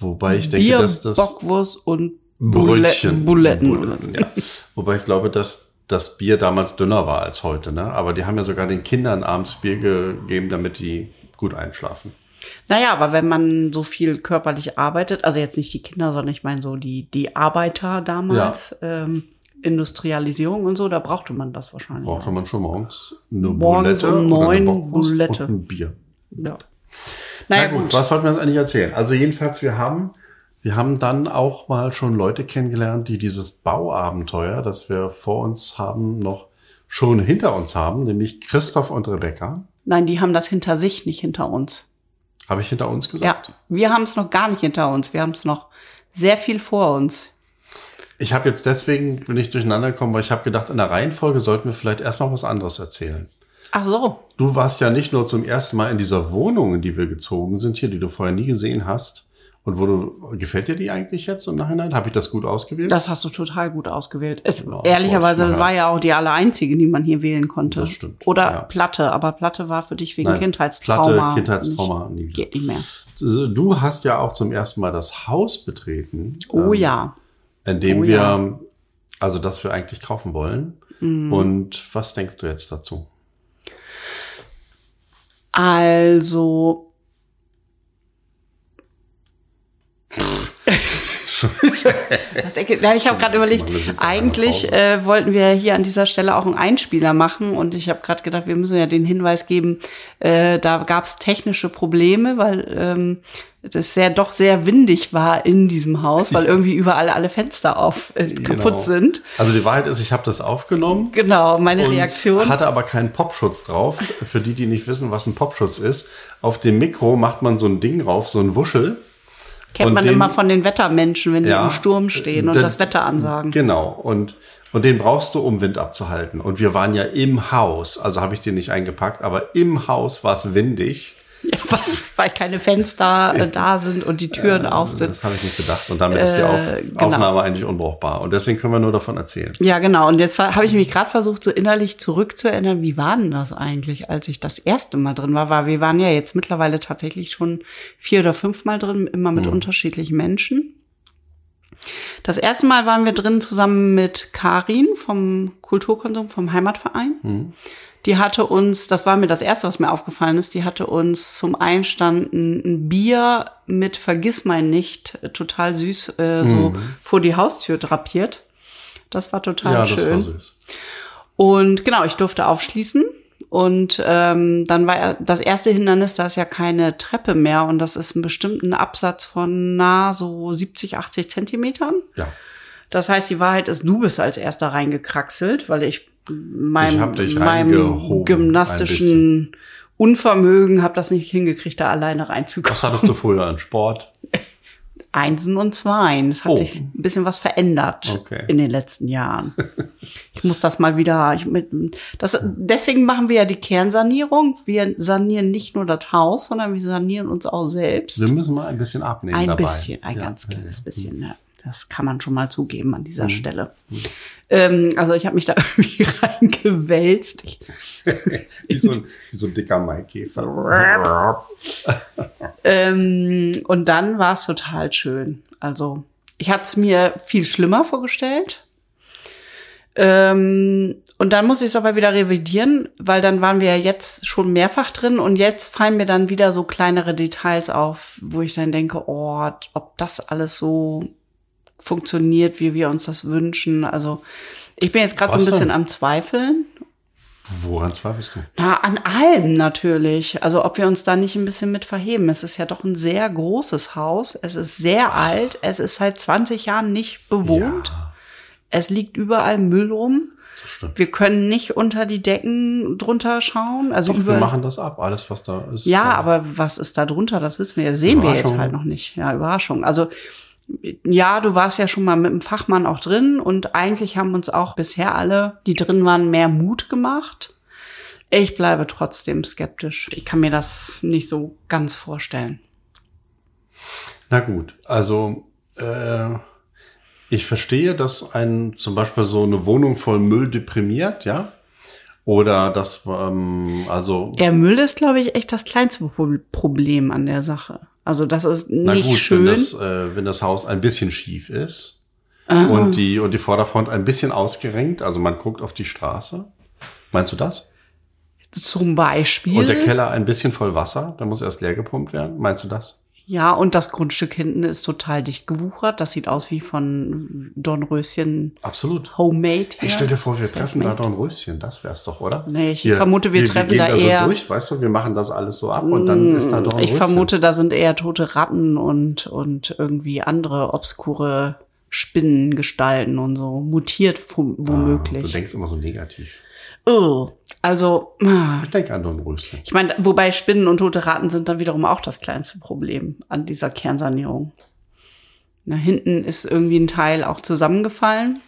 Speaker 2: Wobei ich denke,
Speaker 1: Bier,
Speaker 2: dass das
Speaker 1: Bockwurst und
Speaker 2: Brötchen.
Speaker 1: Buletten.
Speaker 2: Buletten, ja. Wobei ich glaube, dass das Bier damals dünner war als heute, ne? Aber die haben ja sogar den Kindern abends Bier gegeben, damit die gut einschlafen.
Speaker 1: Naja, aber wenn man so viel körperlich arbeitet, also jetzt nicht die Kinder, sondern ich meine so die, die Arbeiter damals, ähm, Industrialisierung und so, da brauchte man das wahrscheinlich.
Speaker 2: Brauchte
Speaker 1: auch.
Speaker 2: man schon morgens eine
Speaker 1: Morgens
Speaker 2: Bulette
Speaker 1: um neun Bulette.
Speaker 2: und ein Bier.
Speaker 1: Ja.
Speaker 2: Na
Speaker 1: Naja,
Speaker 2: gut,
Speaker 1: gut.
Speaker 2: was wollten wir uns eigentlich erzählen? Also jedenfalls, wir haben, wir haben dann auch mal schon Leute kennengelernt, die dieses Bauabenteuer, das wir vor uns haben, noch schon hinter uns haben, nämlich Christoph und Rebecca.
Speaker 1: Nein, die haben das hinter sich, nicht hinter uns.
Speaker 2: Habe ich hinter uns
Speaker 1: Ja,
Speaker 2: gesagt?
Speaker 1: wir haben es noch gar nicht hinter uns. Wir haben es noch sehr viel vor uns.
Speaker 2: Ich habe jetzt deswegen, bin ich durcheinander gekommen, weil ich habe gedacht, in der Reihenfolge sollten wir vielleicht erstmal was anderes erzählen.
Speaker 1: Ach so.
Speaker 2: Du warst ja nicht nur zum ersten Mal in dieser Wohnung, in die wir gezogen sind hier, die du vorher nie gesehen hast. Und wo du, gefällt dir die eigentlich jetzt im Nachhinein? Habe ich das gut ausgewählt?
Speaker 1: Das hast du total gut ausgewählt. Es,
Speaker 2: Genau,
Speaker 1: ehrlicherweise war ja auch die alle einzige, die man hier wählen konnte.
Speaker 2: Das stimmt,
Speaker 1: Oder
Speaker 2: ja.
Speaker 1: Platte, aber Platte war für dich wegen
Speaker 2: Nein,
Speaker 1: Kindheitstrauma.
Speaker 2: Platte, Kindheitstrauma, nie
Speaker 1: Nicht, geht nicht mehr.
Speaker 2: Also, Du hast ja auch zum ersten Mal das Haus betreten.
Speaker 1: Oh
Speaker 2: ähm,
Speaker 1: ja.
Speaker 2: In dem
Speaker 1: Oh
Speaker 2: wir,
Speaker 1: ja. Mhm.
Speaker 2: also das wir eigentlich kaufen wollen. Und was denkst du jetzt dazu?
Speaker 1: Also. Was denke, nein, ich habe gerade überlegt, eigentlich äh, wollten wir hier an dieser Stelle auch einen Einspieler machen und ich habe gerade gedacht, wir müssen ja den Hinweis geben, äh, da gab es technische Probleme, weil ähm, das sehr doch sehr windig war in diesem Haus, weil irgendwie überall alle Fenster auf äh, kaputt
Speaker 2: Genau.
Speaker 1: sind.
Speaker 2: Also die Wahrheit ist, ich habe das aufgenommen.
Speaker 1: Genau, meine Reaktion.
Speaker 2: Hatte aber keinen Popschutz drauf. Für die, die nicht wissen, was ein Popschutz ist. Auf dem Mikro macht man so ein Ding drauf, so ein Wuschel.
Speaker 1: Kennt
Speaker 2: und
Speaker 1: man
Speaker 2: den-
Speaker 1: immer von den Wettermenschen, wenn die
Speaker 2: Ja.
Speaker 1: im Sturm stehen und
Speaker 2: Den-
Speaker 1: das Wetter ansagen.
Speaker 2: Genau. Und, und den brauchst du, um Wind abzuhalten. Und wir waren ja im Haus. Also habe ich den nicht eingepackt, aber im Haus war es windig.
Speaker 1: Ja, weil, weil keine Fenster äh, da sind und die Türen auf sind.
Speaker 2: Das habe ich nicht bedacht. Und damit ist die
Speaker 1: Äh,
Speaker 2: Auf
Speaker 1: genau.
Speaker 2: Aufnahme eigentlich unbrauchbar. Und deswegen können wir nur davon erzählen.
Speaker 1: Ja, genau. Und jetzt habe ich mich gerade versucht, so innerlich zurückzuerinnern, wie war denn das eigentlich, als ich das erste Mal drin war? Weil wir waren ja jetzt mittlerweile tatsächlich schon vier oder fünf Mal drin, immer mit unterschiedlichen Menschen. Das erste Mal waren wir drin zusammen mit Karin vom Kulturkonsum, vom Heimatverein. Die hatte uns, das war mir das erste, was mir aufgefallen ist, die hatte uns zum Einstand ein, Bier mit Vergissmeinnicht, äh, total süß, äh, so vor die Haustür drapiert. Das war total
Speaker 2: Ja, das
Speaker 1: schön.
Speaker 2: war süß.
Speaker 1: Und genau, ich durfte aufschließen Und ähm, dann war das erste Hindernis, da ist ja keine Treppe mehr und das ist ein bestimmten Absatz von na so 70, 80 Zentimetern.
Speaker 2: Ja.
Speaker 1: Das heißt, die Wahrheit ist, du bist als erster reingekraxelt, weil ich meinem,
Speaker 2: Ich hab dich
Speaker 1: meinem gymnastischen Unvermögen habe das nicht hingekriegt, da alleine reinzukommen.
Speaker 2: Was hattest du früher an Sport?
Speaker 1: Einsen und Zweien. Es hat
Speaker 2: Oh.
Speaker 1: sich ein bisschen was verändert
Speaker 2: Okay.
Speaker 1: in den letzten Jahren. ich muss das mal wieder. Ich mit, das, deswegen machen wir ja die Kernsanierung. Wir sanieren nicht nur das Haus, sondern wir sanieren uns auch selbst.
Speaker 2: Wir müssen mal ein bisschen abnehmen
Speaker 1: Ein
Speaker 2: dabei.
Speaker 1: bisschen, ein
Speaker 2: Ja.
Speaker 1: ganz kleines bisschen. Ja. Das kann man schon mal zugeben an
Speaker 2: Mhm.
Speaker 1: dieser Stelle. Ähm, also ich habe mich da irgendwie reingewälzt.
Speaker 2: Wie so ein, wie so ein dicker Maikäfer.
Speaker 1: ähm, und dann war es total schön. Also ich hatte es mir viel schlimmer vorgestellt. Ähm, und dann muss ich es aber wieder revidieren, weil dann waren wir ja jetzt schon mehrfach drin und jetzt fallen mir dann wieder so kleinere Details auf, wo ich dann denke, oh, ob das alles so funktioniert, wie wir uns das wünschen. Also ich bin jetzt gerade so ein bisschen
Speaker 2: denn?
Speaker 1: am Zweifeln.
Speaker 2: Woran zweifelst du?
Speaker 1: Na, an allem natürlich. Also ob wir uns da nicht ein bisschen mit verheben. Es ist ja doch ein sehr großes Haus. Es ist sehr alt. Es ist seit 20 Jahren nicht bewohnt.
Speaker 2: Ja,
Speaker 1: Es liegt überall Müll rum.
Speaker 2: das stimmt.
Speaker 1: Wir können nicht unter die Decken drunter schauen. Also
Speaker 2: Doch, wir machen das ab, alles was da ist.
Speaker 1: ja, aber was ist da drunter? Das wissen wir. Das sehen wir jetzt halt noch nicht. Ja, Überraschung. Also ja, du warst ja schon mal mit dem Fachmann auch drin und eigentlich haben uns auch bisher alle, die drin waren, mehr Mut gemacht. Ich bleibe trotzdem skeptisch. Ich kann mir das nicht so ganz vorstellen.
Speaker 2: Na gut, also äh, ich verstehe, dass ein zum Beispiel so eine Wohnung voll Müll deprimiert, ja. Oder das, ähm, also
Speaker 1: Der Müll ist, glaube ich, echt das kleinste Pro- Problem an der Sache. Also das ist
Speaker 2: na
Speaker 1: nicht
Speaker 2: gut,
Speaker 1: schön.
Speaker 2: wenn das, äh, wenn das Haus ein bisschen schief ist und die und die Vorderfront ein bisschen ausgerenkt, also man guckt auf die Straße. Meinst du das?
Speaker 1: Zum Beispiel.
Speaker 2: Und der Keller ein bisschen voll Wasser, da muss erst leer gepumpt werden. Meinst du das?
Speaker 1: Ja, und das Grundstück hinten ist total dicht gewuchert. Das sieht aus wie von Dornröschen
Speaker 2: Absolut.
Speaker 1: Homemade.
Speaker 2: Hey,
Speaker 1: hier.
Speaker 2: stell dir vor, wir treffen da
Speaker 1: Selfmade.
Speaker 2: doch ein Röschen. Das wär's doch, oder?
Speaker 1: Nee, ich vermute, wir treffen
Speaker 2: gehen
Speaker 1: da
Speaker 2: so
Speaker 1: eher-
Speaker 2: durch, weißt du, wir machen das alles so ab und dann ist da doch ein
Speaker 1: Ich vermute, da sind eher tote Ratten und, und irgendwie andere obskure Spinnengestalten und so. Mutiert wo-
Speaker 2: Ah, Du
Speaker 1: womöglich.
Speaker 2: denkst immer so negativ.
Speaker 1: Oh, also, ah,
Speaker 2: Ich denke an Dornröschen.
Speaker 1: ich meine, wobei Spinnen und tote Ratten sind dann wiederum auch das kleinste Problem an dieser Kernsanierung. Na, hinten ist irgendwie ein Teil auch zusammengefallen.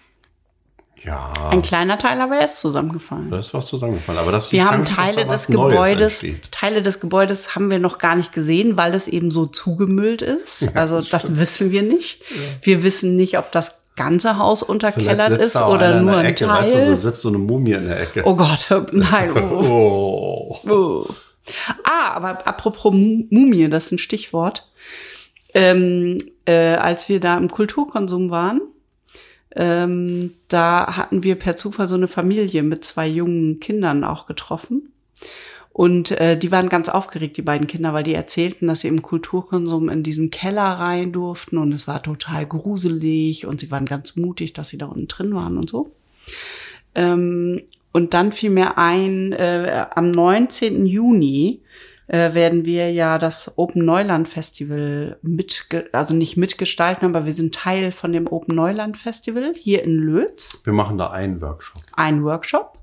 Speaker 2: Ja,
Speaker 1: Ein kleiner Teil, aber er ist zusammengefallen.
Speaker 2: da ist was zusammengefallen. Aber das
Speaker 1: Wir haben
Speaker 2: Chance, dass
Speaker 1: Teile des Gebäudes. Teile des Gebäudes haben wir noch gar nicht gesehen, weil es eben so zugemüllt ist. Also das wissen wir nicht. Wir wissen nicht, ob das ganze Haus unterkellert ist oder nur ein
Speaker 2: Ecke,
Speaker 1: Teil.
Speaker 2: Weißt du, so sitzt so eine Mumie in der Ecke.
Speaker 1: oh Gott, nein. Oh.
Speaker 2: Oh.
Speaker 1: Oh. Ah, aber apropos Mu- Mumie, das ist ein Stichwort. Ähm, äh, als wir da im Kulturkonsum waren, ähm, da hatten wir per Zufall so eine Familie mit zwei jungen Kindern auch getroffen. Und äh, die waren ganz aufgeregt, die beiden Kinder, weil die erzählten, dass sie im Kulturkonsum in diesen Keller rein durften und es war total gruselig und sie waren ganz mutig, dass sie da unten drin waren und so. Ähm, und dann fiel mir ein, äh, am 19. Juni äh, werden wir ja das Open Neuland Festival mit, also nicht mitgestalten, aber wir sind Teil von dem Open Neuland Festival hier in Lötz
Speaker 2: Wir machen da einen Workshop.
Speaker 1: einen Workshop.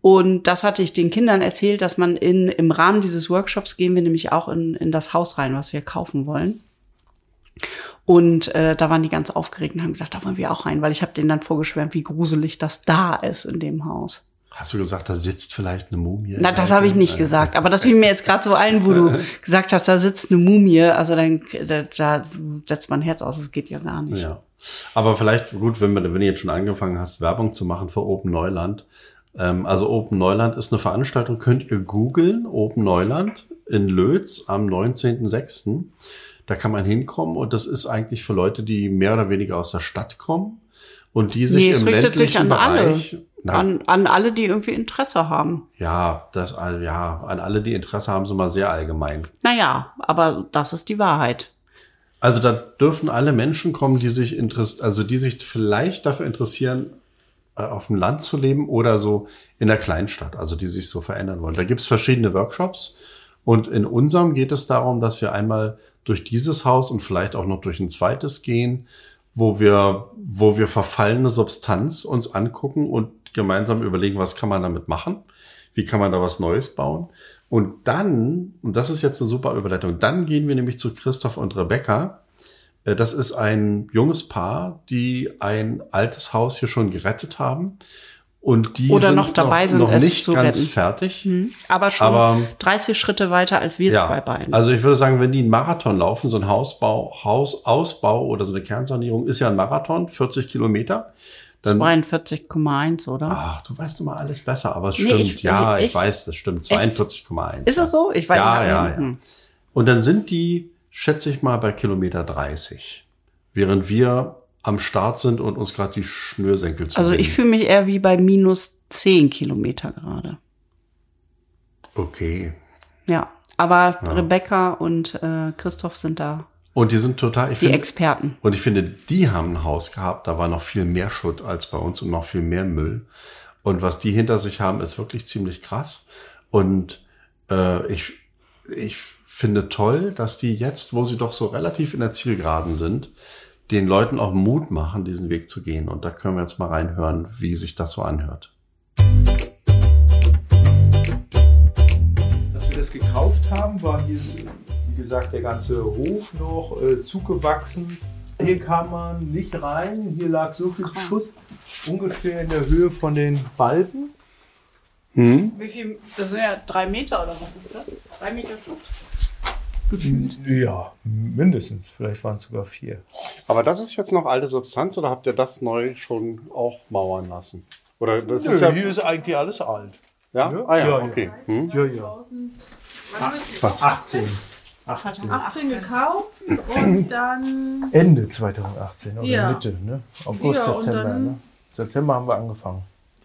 Speaker 1: Und das hatte ich den Kindern erzählt, dass man in, im Rahmen dieses Workshops gehen wir nämlich auch in, in das Haus rein, was wir kaufen wollen. Und äh, da waren die ganz aufgeregt und haben gesagt, da wollen wir auch rein, weil ich habe denen dann vorgeschwärmt, wie gruselig das da ist in dem Haus.
Speaker 2: Hast du gesagt, da sitzt vielleicht eine Mumie?
Speaker 1: Na, das habe ich nicht gesagt, aber das fiel mir jetzt gerade so ein, wo du gesagt hast, da sitzt eine Mumie, also dann da, da setzt mein Herz aus, das geht ja gar nicht.
Speaker 2: Ja. Aber vielleicht, gut, wenn, wir, wenn du jetzt schon angefangen hast, Werbung zu machen für Open Neuland. Ähm, also Open Neuland ist eine Veranstaltung, könnt ihr googeln, Open Neuland in Lötz am 19.06. Da kann man hinkommen und das ist eigentlich für Leute, die mehr oder weniger aus der Stadt kommen und die sich
Speaker 1: Nee, es
Speaker 2: im
Speaker 1: richtet sich
Speaker 2: ländlichen
Speaker 1: an alle.
Speaker 2: Na,
Speaker 1: An, an alle, die irgendwie Interesse haben.
Speaker 2: ja, das, ja, an alle, die Interesse haben, so mal sehr allgemein.
Speaker 1: Naja, aber das ist die Wahrheit.
Speaker 2: Also da dürfen alle Menschen kommen, die sich interess also die sich vielleicht dafür interessieren, äh, auf dem Land zu leben oder so in der Kleinstadt, also die sich so verändern wollen. Da gibt's verschiedene Workshops und in unserem geht es darum, dass wir einmal durch dieses Haus und vielleicht auch noch durch ein zweites gehen, wo wir, wo wir verfallene Substanz uns angucken und gemeinsam überlegen, was kann man damit machen? Wie kann man da was Neues bauen? Und dann, und das ist jetzt eine super Überleitung, dann gehen wir nämlich zu Christoph und Rebecca. Äh, Das ist ein junges Paar, die ein altes Haus hier schon gerettet haben. Und die
Speaker 1: Oder
Speaker 2: sind
Speaker 1: noch dabei sind,
Speaker 2: noch
Speaker 1: es
Speaker 2: nicht
Speaker 1: zu
Speaker 2: ganz
Speaker 1: retten.
Speaker 2: fertig.
Speaker 1: Aber schon
Speaker 2: Aber-
Speaker 1: 30 Schritte weiter als wir
Speaker 2: Ja,
Speaker 1: zwei beiden.
Speaker 2: also ich würde sagen, wenn die einen Marathon laufen, so ein Hausbau, Hausausbau oder so eine Kernsanierung ist ja ein Marathon, 40 Kilometer. Dann,
Speaker 1: 42,1, oder?
Speaker 2: ach, du weißt immer alles besser, aber es
Speaker 1: Nee,
Speaker 2: stimmt.
Speaker 1: ich-
Speaker 2: ja, ich
Speaker 1: echt?
Speaker 2: weiß, das stimmt. 42,1.
Speaker 1: Ist es so? Ich weiß
Speaker 2: ja,
Speaker 1: nicht.
Speaker 2: ja, ja.
Speaker 1: Hm.
Speaker 2: Und dann sind die, schätze ich mal, bei Kilometer 30. Während wir am Start sind und uns gerade die Schnürsenkel zu
Speaker 1: Also ich fühle mich eher wie bei minus 10 Kilometer gerade.
Speaker 2: Okay.
Speaker 1: Ja. Aber Rebecca und äh, Christoph sind da
Speaker 2: Und die sind total, ich
Speaker 1: die
Speaker 2: finde,
Speaker 1: Experten.
Speaker 2: Und ich finde, die haben ein Haus gehabt, da war noch viel mehr Schutt als bei uns und noch viel mehr Müll. Und was die hinter sich haben, ist wirklich ziemlich krass. Und äh, ich, ich finde toll, dass die jetzt, wo sie doch so relativ in der Zielgeraden sind, den Leuten auch Mut machen, diesen Weg zu gehen. Und da können wir jetzt mal reinhören, wie sich das so anhört.
Speaker 7: Als wir das gekauft haben, war hier, wie gesagt, der ganze Hof noch äh, zugewachsen. Hier kam man nicht rein. Hier lag so viel Schutt, ungefähr in der Höhe von den Balken.
Speaker 1: Wie viel? Das sind ja drei Meter oder was ist das? Drei Meter Schutt. Gefühlt.
Speaker 7: Ja, mindestens. Vielleicht waren es sogar vier.
Speaker 4: Aber das ist jetzt noch alte Substanz oder habt ihr das neu schon auch mauern lassen? Oder das
Speaker 7: Nö,
Speaker 4: ist ja.
Speaker 7: hier ist eigentlich alles alt.
Speaker 4: Ja?
Speaker 7: ne?
Speaker 4: Ah ja,
Speaker 7: Ja, ja.
Speaker 4: okay. Hm?
Speaker 7: Ja, ja.
Speaker 6: Wann bist du?
Speaker 7: 18. 18.
Speaker 6: 18 gekauft und dann
Speaker 7: Ende 2018 oder
Speaker 6: Ja.
Speaker 7: Mitte, ne? August,
Speaker 6: Ja,
Speaker 7: September, ne? September haben wir angefangen.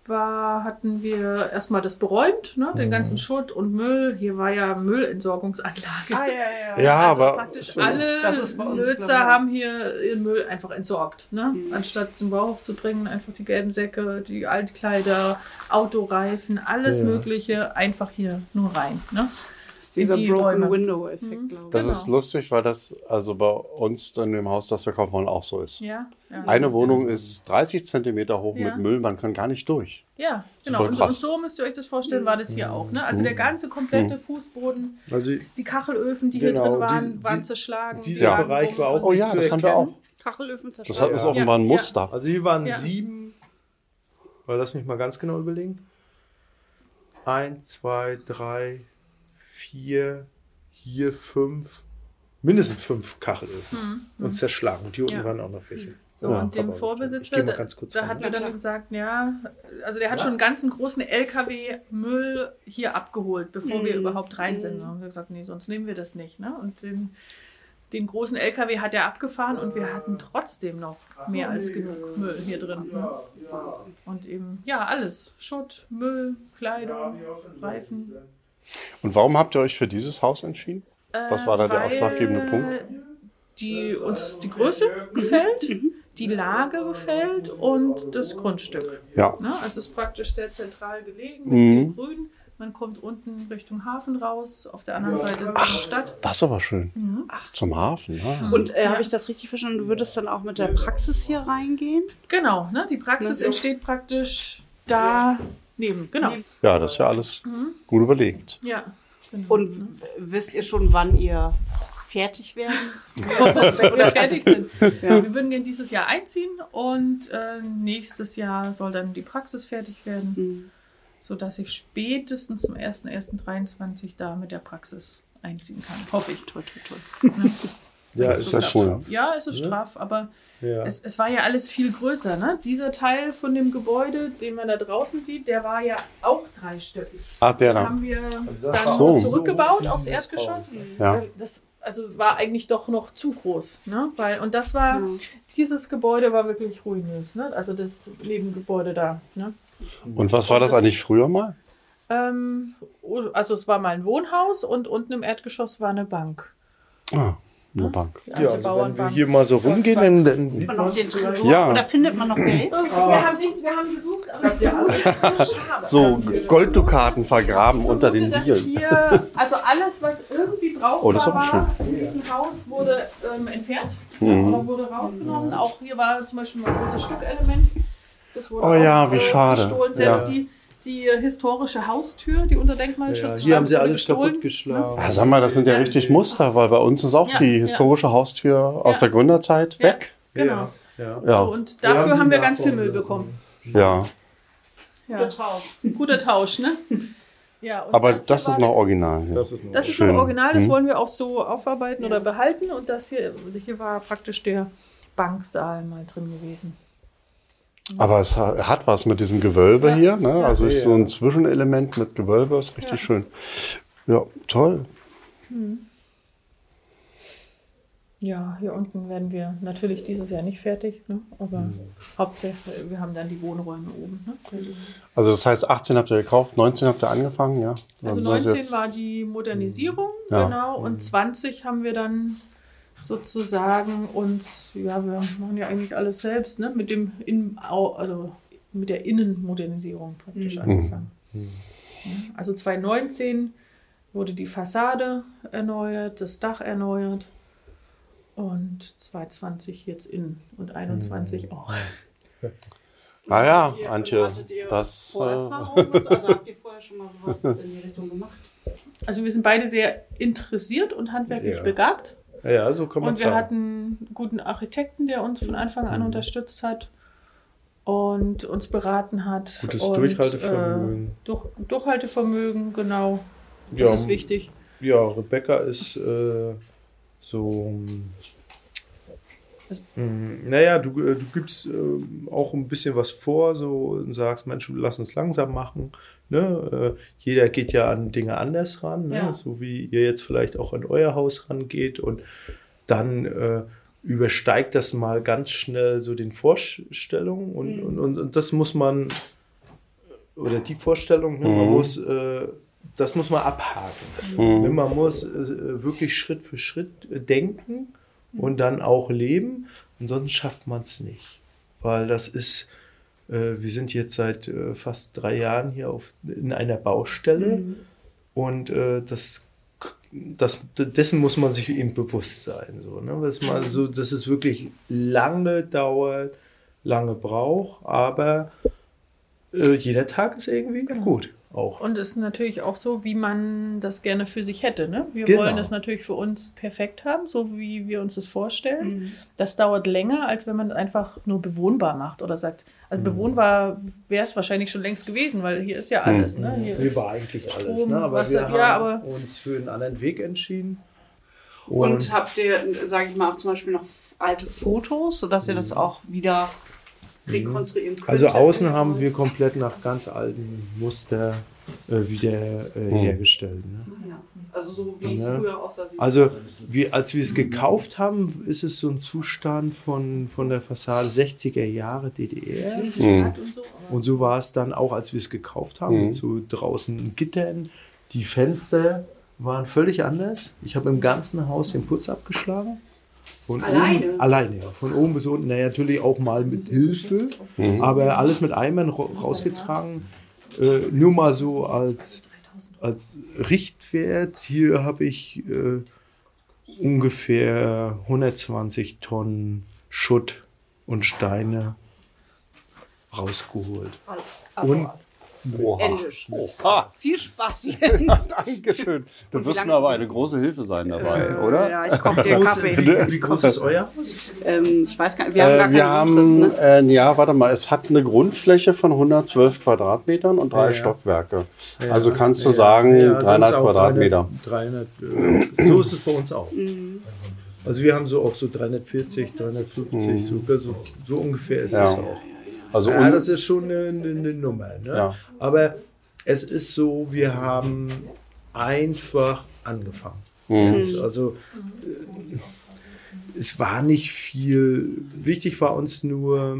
Speaker 6: war, hatten wir erstmal das beräumt, ne? den ganzen Schutt und Müll. Hier war ja Müllentsorgungsanlage.
Speaker 1: Ah, ja, ja.
Speaker 4: Ja,
Speaker 6: also
Speaker 4: aber
Speaker 6: praktisch alle
Speaker 1: uns, glaube
Speaker 6: Nutzer
Speaker 1: ich,
Speaker 6: haben hier ihren Müll einfach entsorgt. Ne? Anstatt zum Bauhof zu bringen, einfach die gelben Säcke, die Altkleider, Autoreifen, alles
Speaker 7: Ja.
Speaker 6: Mögliche einfach hier nur rein. Ne?
Speaker 1: Das ist dieser
Speaker 6: die
Speaker 1: Broken
Speaker 6: Räume.
Speaker 1: Window Effekt, glaube ich.
Speaker 4: Das
Speaker 6: Genau.
Speaker 4: ist lustig, weil das also bei uns in dem Haus, das wir kaufen wollen, auch so ist.
Speaker 6: Ja, ja,
Speaker 4: Eine
Speaker 6: das
Speaker 4: Wohnung ist 30 Zentimeter hoch
Speaker 6: Ja.
Speaker 4: mit Müll, man kann gar nicht durch.
Speaker 6: Ja, genau. Und,
Speaker 4: krass.
Speaker 6: und so müsst ihr euch das vorstellen, war das hier auch. Ne? Also der ganze komplette Fußboden,
Speaker 7: Also
Speaker 6: die Kachelöfen, die
Speaker 7: Genau,
Speaker 6: hier drin waren,
Speaker 7: die-
Speaker 6: waren zerschlagen.
Speaker 7: dieser
Speaker 6: die lagen
Speaker 7: Bereich war auch
Speaker 4: Oh ja,
Speaker 7: zu
Speaker 4: das haben wir auch.
Speaker 1: Kachelöfen
Speaker 4: Das
Speaker 1: zerstört.
Speaker 4: ist
Speaker 6: Ja.
Speaker 4: offenbar ein
Speaker 6: Ja.
Speaker 4: Muster.
Speaker 7: Also hier waren
Speaker 6: Ja.
Speaker 7: sieben. Weil lass mich mal ganz genau überlegen. Eins, zwei, drei, vier, hier fünf, mindestens fünf Kachelöfen und zerschlagen. Und hier unten
Speaker 6: Ja.
Speaker 7: waren auch noch welche.
Speaker 6: So,
Speaker 7: Ja,
Speaker 6: und dem Vorbesitzer, da, da hat mir dann gesagt, ja, also der hat schon einen ganzen großen LKW Müll hier abgeholt, bevor wir überhaupt rein sind. Da haben wir gesagt, nee, sonst nehmen wir das nicht. Ne? Und den, den großen LKW hat er abgefahren und wir hatten trotzdem noch mehr als genug Müll hier drin. Ne? Und eben, ja, alles. Schutt, Müll, Kleidung, Reifen.
Speaker 4: Und warum habt ihr euch für dieses Haus entschieden? Was war da der
Speaker 6: Weil
Speaker 4: ausschlaggebende Punkt?
Speaker 6: Die, uns die Größe gefällt, die Lage gefällt und das Grundstück.
Speaker 4: Ja.
Speaker 6: Ne? Also es ist praktisch sehr zentral gelegen,
Speaker 4: Mhm.
Speaker 6: viel Grün. Man kommt unten Richtung Hafen raus, auf der anderen Seite die Stadt.
Speaker 4: Das ist aber schön.
Speaker 6: Mhm.
Speaker 4: Zum Hafen, ja.
Speaker 1: Und äh, habe ich das richtig verstanden? Du würdest dann auch mit der Praxis hier reingehen?
Speaker 6: Genau, ne? die Praxis entsteht praktisch da neben. Genau.
Speaker 4: Ja, das ist ja alles
Speaker 6: Mhm.
Speaker 4: gut überlegt.
Speaker 6: Ja. Genau.
Speaker 1: Und wisst ihr schon, wann ihr fertig werden?
Speaker 6: Wir fertig sind. Wir würden gerne dieses Jahr einziehen und äh, nächstes Jahr soll dann die Praxis fertig werden,
Speaker 1: Hm.
Speaker 6: sodass ich spätestens zum 01.01.23 da mit der Praxis einziehen kann. Hoffe ich.
Speaker 1: Toll, toll, toll.
Speaker 7: Ja, ist das schon.
Speaker 6: Ja, es ist straff, aber
Speaker 7: Ja.
Speaker 6: es, es war ja alles viel größer. Ne? Dieser Teil von dem Gebäude, den man da draußen sieht, der war ja auch dreistöckig.
Speaker 4: Ah, der da.
Speaker 6: haben wir
Speaker 7: das
Speaker 6: dann
Speaker 4: so.
Speaker 6: zurückgebaut
Speaker 7: so
Speaker 6: aufs Erdgeschoss.
Speaker 4: Ja.
Speaker 6: Äh, Das also war eigentlich doch noch zu groß, ne? Weil und das war dieses Gebäude war wirklich ruinös, ne? Also das Nebengebäude da, ne?
Speaker 4: Und was war das eigentlich früher mal?
Speaker 6: Ähm, also es war mal ein Wohnhaus und unten im Erdgeschoss war eine Bank.
Speaker 4: Ah,
Speaker 2: Eine Bank.
Speaker 6: Die
Speaker 7: Ja, also wenn wir hier mal so rumgehen, dann, dann sieht man
Speaker 1: Noch den Tresor.
Speaker 2: Ja.
Speaker 1: Oder findet man noch Geld?
Speaker 6: wir haben nichts, wir haben gesucht, aber es ist
Speaker 2: So Golddukaten vergraben unter den Dielen.
Speaker 6: also alles, was irgendwie brauchbar
Speaker 2: Oh, das
Speaker 6: war in diesem Haus, wurde ähm, entfernt
Speaker 2: Mhm.
Speaker 6: oder wurde rausgenommen. Auch hier war zum Beispiel mal ein großes Stückelement. Das wurde
Speaker 2: Oh ja, wie
Speaker 6: äh,
Speaker 2: schade.
Speaker 6: Gestohlen. Selbst
Speaker 2: Ja.
Speaker 6: die, die historische Haustür, die unter Denkmalschutz
Speaker 7: ja,
Speaker 6: stand,
Speaker 7: hier haben sie alles
Speaker 6: gestohlen.
Speaker 7: kaputt geschlagen.
Speaker 2: Ah, sag mal, das sind ja richtig Muster, weil bei uns ist auch
Speaker 6: Ja,
Speaker 2: die
Speaker 6: ja.
Speaker 2: historische Haustür aus
Speaker 6: Ja.
Speaker 2: der Gründerzeit
Speaker 6: Ja.
Speaker 2: weg.
Speaker 6: Genau.
Speaker 7: Ja, ja.
Speaker 2: Ja,
Speaker 6: So, und dafür
Speaker 7: die
Speaker 6: haben wir ganz viel Müll bekommen.
Speaker 2: ja.
Speaker 6: Ja. Guter Tausch, ne? Ja, und
Speaker 2: Aber
Speaker 6: hier
Speaker 2: das ist noch original.
Speaker 7: Das ist noch
Speaker 6: Das ist noch original, das
Speaker 2: Hm.
Speaker 6: wollen wir auch so aufarbeiten oder behalten. Und das hier, hier war praktisch der Banksaal mal drin gewesen.
Speaker 2: Aber es ha- hat was mit diesem Gewölbe hier. Ne? Also ist so
Speaker 7: Ja.
Speaker 2: ein Zwischenelement mit Gewölbe, ist richtig schön. Ja, toll.
Speaker 6: Ja, hier unten werden wir natürlich dieses Jahr nicht fertig, ne? aber
Speaker 2: Hm.
Speaker 6: hauptsächlich, wir haben dann die Wohnräume oben. Ne?
Speaker 2: Also das heißt, 18 habt ihr gekauft, 19 habt ihr angefangen, ja?
Speaker 6: Also
Speaker 2: Dann seid ihr
Speaker 6: 19
Speaker 2: jetzt-
Speaker 6: war die Modernisierung,
Speaker 2: Ja.
Speaker 6: genau, und 20 haben wir dann sozusagen uns, ja, wir machen ja eigentlich alles selbst, ne? mit dem Innen, also mit der Innenmodernisierung praktisch angefangen. Ja, Also 2019 wurde die Fassade erneuert, das Dach erneuert und 2020 jetzt innen und 21 auch.
Speaker 2: Naja,
Speaker 1: Ihr-
Speaker 2: Antje, das. Äh,
Speaker 1: Vorerfahrung mit- Also habt ihr vorher schon mal sowas in die Richtung gemacht?
Speaker 6: Also wir sind beide sehr interessiert und handwerklich
Speaker 7: Ja.
Speaker 6: begabt.
Speaker 7: Ja, so kann man
Speaker 6: Und wir
Speaker 7: sagen.
Speaker 6: hatten einen guten Architekten, der uns von Anfang an unterstützt hat und uns beraten hat.
Speaker 7: Gutes
Speaker 6: und,
Speaker 7: Durchhaltevermögen.
Speaker 6: Äh, durch, Durchhalteformögen, genau. Das
Speaker 7: Ja,
Speaker 6: ist wichtig.
Speaker 7: Ja, Rebecca ist äh, so. Mm, Naja, du, äh, du gibst äh, auch ein bisschen was vor, so und sagst, Mensch, lass uns langsam machen. Ne? Äh, jeder geht ja an Dinge anders ran, ne?
Speaker 1: Ja.
Speaker 7: so wie ihr jetzt vielleicht auch an euer Haus rangeht und dann äh, übersteigt das mal ganz schnell so den Vorstellungen und, und, und, und das muss man oder die Vorstellung, ne? man
Speaker 2: Mhm.
Speaker 7: muss äh, das muss man abhaken. Ne, Man muss äh, wirklich Schritt für Schritt äh, denken und dann auch leben. Ansonsten schafft man es nicht. Weil das ist, äh, wir sind jetzt seit äh, fast drei Jahren hier auf, in einer Baustelle und äh, das, das, dessen muss man sich eben bewusst sein. So, ne? dass, man so, dass es wirklich lange dauert, lange braucht, aber äh, jeder Tag ist irgendwie gut. Auch.
Speaker 6: Und es ist natürlich auch so, wie man das gerne für sich hätte. Ne? Wir
Speaker 7: Genau.
Speaker 6: wollen es natürlich für uns perfekt haben, so wie wir uns das vorstellen. Das dauert länger, als wenn man es einfach nur bewohnbar macht oder sagt, also bewohnbar wäre es wahrscheinlich schon längst gewesen, weil hier ist ja alles. Ne? Hier
Speaker 7: Hier war eigentlich alles,
Speaker 6: Strom,
Speaker 7: ne? aber
Speaker 6: Wasser,
Speaker 7: wir
Speaker 6: ja,
Speaker 7: haben
Speaker 6: aber-
Speaker 7: uns für einen anderen Weg entschieden.
Speaker 1: Und, habt ihr, sage ich mal, auch zum Beispiel noch alte Fotos, sodass ihr das auch wieder rekonstruieren könnt?
Speaker 7: Mhm. also außen haben wir komplett nach ganz alten Muster äh, wieder äh, hergestellt. Ne?
Speaker 1: Also so wie es
Speaker 7: Ja.
Speaker 1: früher aussah.
Speaker 7: Also wir, als wir es gekauft haben, ist es so ein Zustand von, von der Fassade 60er Jahre DDR.
Speaker 6: und so.
Speaker 7: Und so war es dann auch, als wir es gekauft haben, mit so draußen Gittern. Die Fenster waren völlig anders. Ich habe im ganzen Haus den Putz abgeschlagen. Von
Speaker 1: Alleine?
Speaker 7: Oben, alleine, ja. Von oben bis unten. Naja, natürlich auch mal mit Hilfe, aber alles mit Eimern ra- rausgetragen. Äh, nur mal so als, als Richtwert. Hier habe ich äh, ungefähr 120 Tonnen Schutt und Steine rausgeholt. Und
Speaker 1: Englisch.
Speaker 2: Oha.
Speaker 1: Viel Spaß, Jens.
Speaker 2: Dankeschön. Du wirst mir aber eine große Hilfe sein dabei, oder?
Speaker 1: Ja, ich koche dir Kaffee.
Speaker 7: wie, wie groß ist euer?
Speaker 1: Ähm, ich weiß gar nicht, wir haben gar
Speaker 2: Äh, wir
Speaker 1: keinen
Speaker 2: haben,
Speaker 1: Grundriss, ne?
Speaker 2: äh, ja, warte mal, es hat eine Grundfläche von 112 Quadratmetern und drei
Speaker 7: Ja, ja.
Speaker 2: Stockwerke. also kannst du
Speaker 7: Ja,
Speaker 2: sagen,
Speaker 7: ja, sind's
Speaker 2: 300
Speaker 7: auch
Speaker 2: Quadratmeter.
Speaker 7: 300, 300 äh, so ist es bei uns auch. Also wir haben so auch so 340, 350, so, so, so ungefähr ist
Speaker 2: Ja.
Speaker 7: es auch.
Speaker 2: Also
Speaker 7: Ja, das ist schon eine, eine, Nummer. Ne?
Speaker 2: Ja.
Speaker 7: Aber es ist so, wir haben einfach angefangen.
Speaker 2: Mhm.
Speaker 7: Also äh, es war nicht viel. Wichtig war uns nur,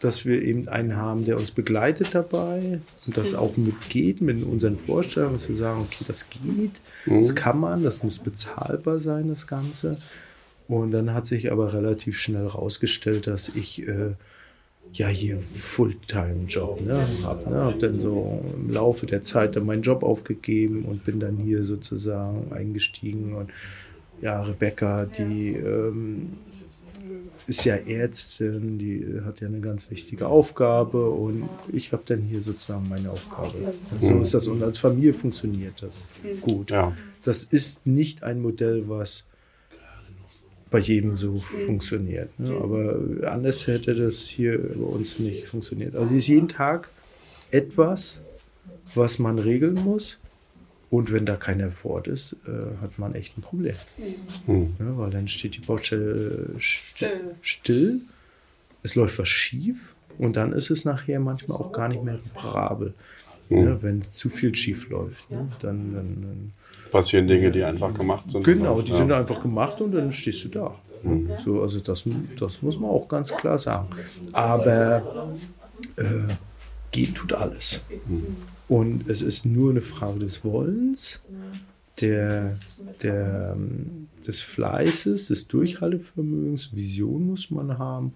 Speaker 7: dass wir eben einen haben, der uns begleitet dabei und das auch mitgeht mit unseren Vorstellungen, dass wir sagen, okay, das geht, das kann man, das muss bezahlbar sein, das Ganze. Und dann hat sich aber relativ schnell rausgestellt, dass ich äh, ja hier Fulltime-Job ne, habe. Ne? Habe dann so im Laufe der Zeit dann meinen Job aufgegeben und bin dann hier sozusagen eingestiegen. Und ja, Rebecca, die ähm, ist ja Ärztin, die hat ja eine ganz wichtige Aufgabe und ich habe dann hier sozusagen meine Aufgabe. Und so ist das und als Familie funktioniert das gut.
Speaker 2: Ja.
Speaker 7: Das ist nicht ein Modell, was bei jedem so funktioniert. Ne? Aber anders hätte das hier bei uns nicht funktioniert. Also es ist jeden Tag etwas, was man regeln muss. Und wenn da keiner vor Ort ist, äh, hat man echt ein Problem.
Speaker 2: Hm.
Speaker 7: Ja, weil dann steht die Baustelle still. still, es läuft was schief und dann ist es nachher manchmal auch gar nicht mehr reparabel. Ne, wenn zu viel schief läuft, ne? dann, dann, dann
Speaker 2: Passieren Dinge, die einfach gemacht sind.
Speaker 7: Genau, die
Speaker 2: ja.
Speaker 7: sind einfach gemacht und dann stehst du da. So, also das, das muss man auch ganz klar sagen. Aber äh, gehen tut alles. Und es ist nur eine Frage des Wollens, der, der, des Fleißes, des Durchhaltevermögens, Vision muss man haben.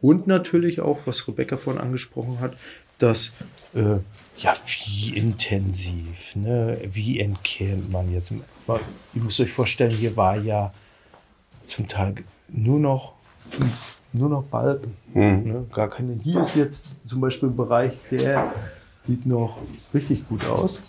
Speaker 7: Und natürlich auch, was Rebecca vorhin angesprochen hat, dass äh, ja, wie intensiv, ne? wie entkernt man jetzt. Ihr müsst euch vorstellen, hier war ja zum Teil nur noch, nur noch Balken. Ne? Gar keine. Hier ist jetzt zum Beispiel ein Bereich, der sieht noch richtig gut aus.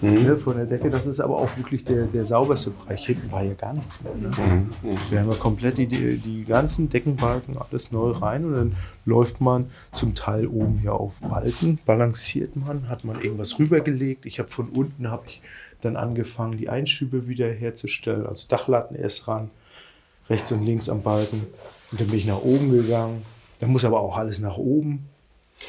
Speaker 7: Ne, von der Decke. Das ist aber auch wirklich der, der sauberste Bereich. Hinten war ja gar nichts mehr. Ne? Wir haben ja komplett die, die ganzen Deckenbalken, alles neu rein und dann läuft man zum Teil oben hier auf Balken, balanciert man, hat man irgendwas rübergelegt. Ich habe von unten habe ich dann angefangen, die Einschübe wieder herzustellen, also Dachlatten erst ran, rechts und links am Balken. Und dann bin ich nach oben gegangen. Dann muss aber auch alles nach oben.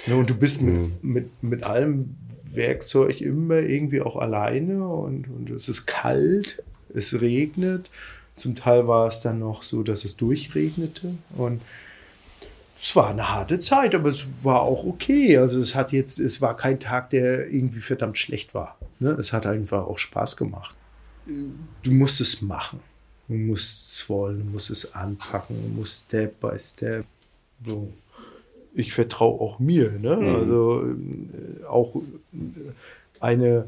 Speaker 7: Ne, und du bist mit, mit, mit allem Werkzeug immer irgendwie auch alleine und, und es ist kalt, es regnet. Zum Teil war es dann noch so, dass es durchregnete und es war eine harte Zeit, aber es war auch okay. Also es hat jetzt, es war kein Tag, der irgendwie verdammt schlecht war. Ne? Es hat einfach auch Spaß gemacht. Du musst es machen. Du musst es wollen, du musst es anpacken, du musst Step by Step. So ich vertraue auch mir. Ne? Also äh, auch äh, eine,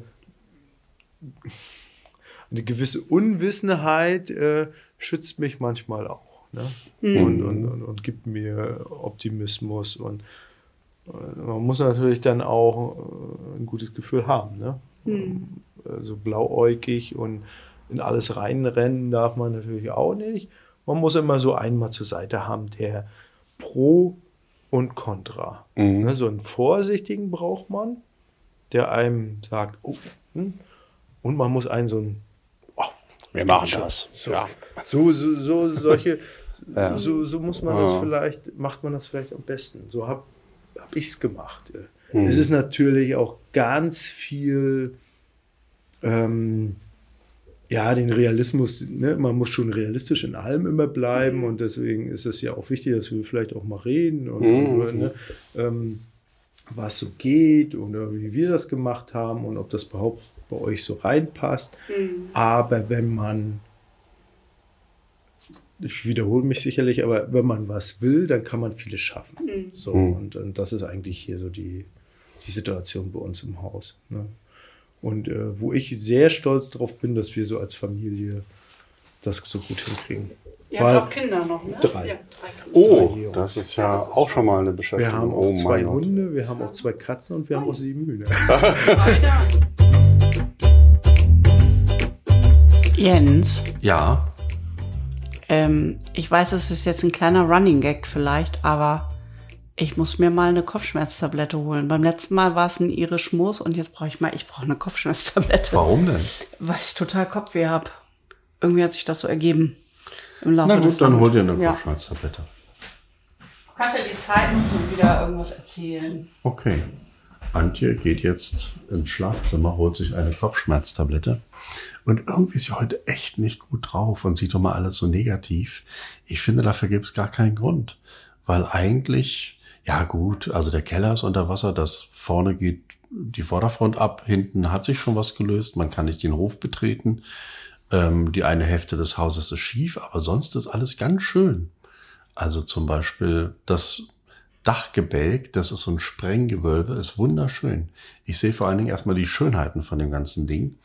Speaker 7: eine gewisse Unwissenheit äh, schützt mich manchmal auch. Ne? Und, und, und, und gibt mir Optimismus. Und äh, man muss natürlich dann auch äh, ein gutes Gefühl haben. Ne? Also blauäugig und in alles reinrennen darf man natürlich auch nicht. Man muss immer so einen mal zur Seite haben, der pro und Contra. Ne, so einen Vorsichtigen braucht man, der einem sagt, oh, hm. und man muss einen so einen, oh,
Speaker 2: Wir machen das.
Speaker 7: so, so, so, so solche, so, so muss man das vielleicht, macht man das vielleicht am besten. So habe hab ich es gemacht. Es ist natürlich auch ganz viel, ähm, ja, den Realismus, ne, man muss schon realistisch in allem immer bleiben und deswegen ist es ja auch wichtig, dass wir vielleicht auch mal reden und, oder, ne, ähm, was so geht oder wie wir das gemacht haben und ob das überhaupt bei euch so reinpasst. Aber wenn man, ich wiederhole mich sicherlich, aber wenn man was will, dann kann man vieles schaffen. So, und, und das ist eigentlich hier so die, die Situation bei uns im Haus. Ne? Und äh, wo ich sehr stolz drauf bin, dass wir so als Familie das so gut hinkriegen.
Speaker 1: Ihr
Speaker 7: Weil
Speaker 1: habt auch Kinder noch, ne?
Speaker 7: drei.
Speaker 1: Ja, drei.
Speaker 2: Oh, das ist ja auch schon mal eine Beschäftigung.
Speaker 7: wir haben auch
Speaker 2: oh
Speaker 7: zwei
Speaker 2: mein Gott.
Speaker 7: Hunde, wir haben auch zwei Katzen und wir haben auch sieben Hühner.
Speaker 1: Jens,
Speaker 2: Ja,
Speaker 1: ähm, ich weiß, es ist jetzt ein kleiner Running Gag vielleicht, aber ich muss mir mal eine Kopfschmerztablette holen. Beim letzten Mal war es ein irisch Moos und jetzt brauche ich mal, ich brauche eine Kopfschmerztablette,
Speaker 2: warum denn?
Speaker 1: weil ich total Kopfweh habe. Irgendwie hat sich das so ergeben im Laufe
Speaker 2: Na
Speaker 1: des
Speaker 2: gut, dann hol dir eine
Speaker 1: Ja.
Speaker 2: Kopfschmerztablette.
Speaker 1: Du kannst ja die Zeit nutzen und wieder irgendwas erzählen.
Speaker 2: Okay. Antje geht jetzt ins Schlafzimmer, holt sich eine Kopfschmerztablette. Und irgendwie ist sie heute echt nicht gut drauf und sieht doch mal alles so negativ. Ich finde, dafür gibt es gar keinen Grund. Weil eigentlich, ja gut, also der Keller ist unter Wasser, das vorne geht die Vorderfront ab, hinten hat sich schon was gelöst, man kann nicht den Hof betreten. Ähm, die eine Hälfte des Hauses ist schief, aber sonst ist alles ganz schön. Also zum Beispiel das Dachgebälk, das ist so ein Sprenggewölbe, ist wunderschön. Ich sehe vor allen Dingen erstmal die Schönheiten von dem ganzen Ding.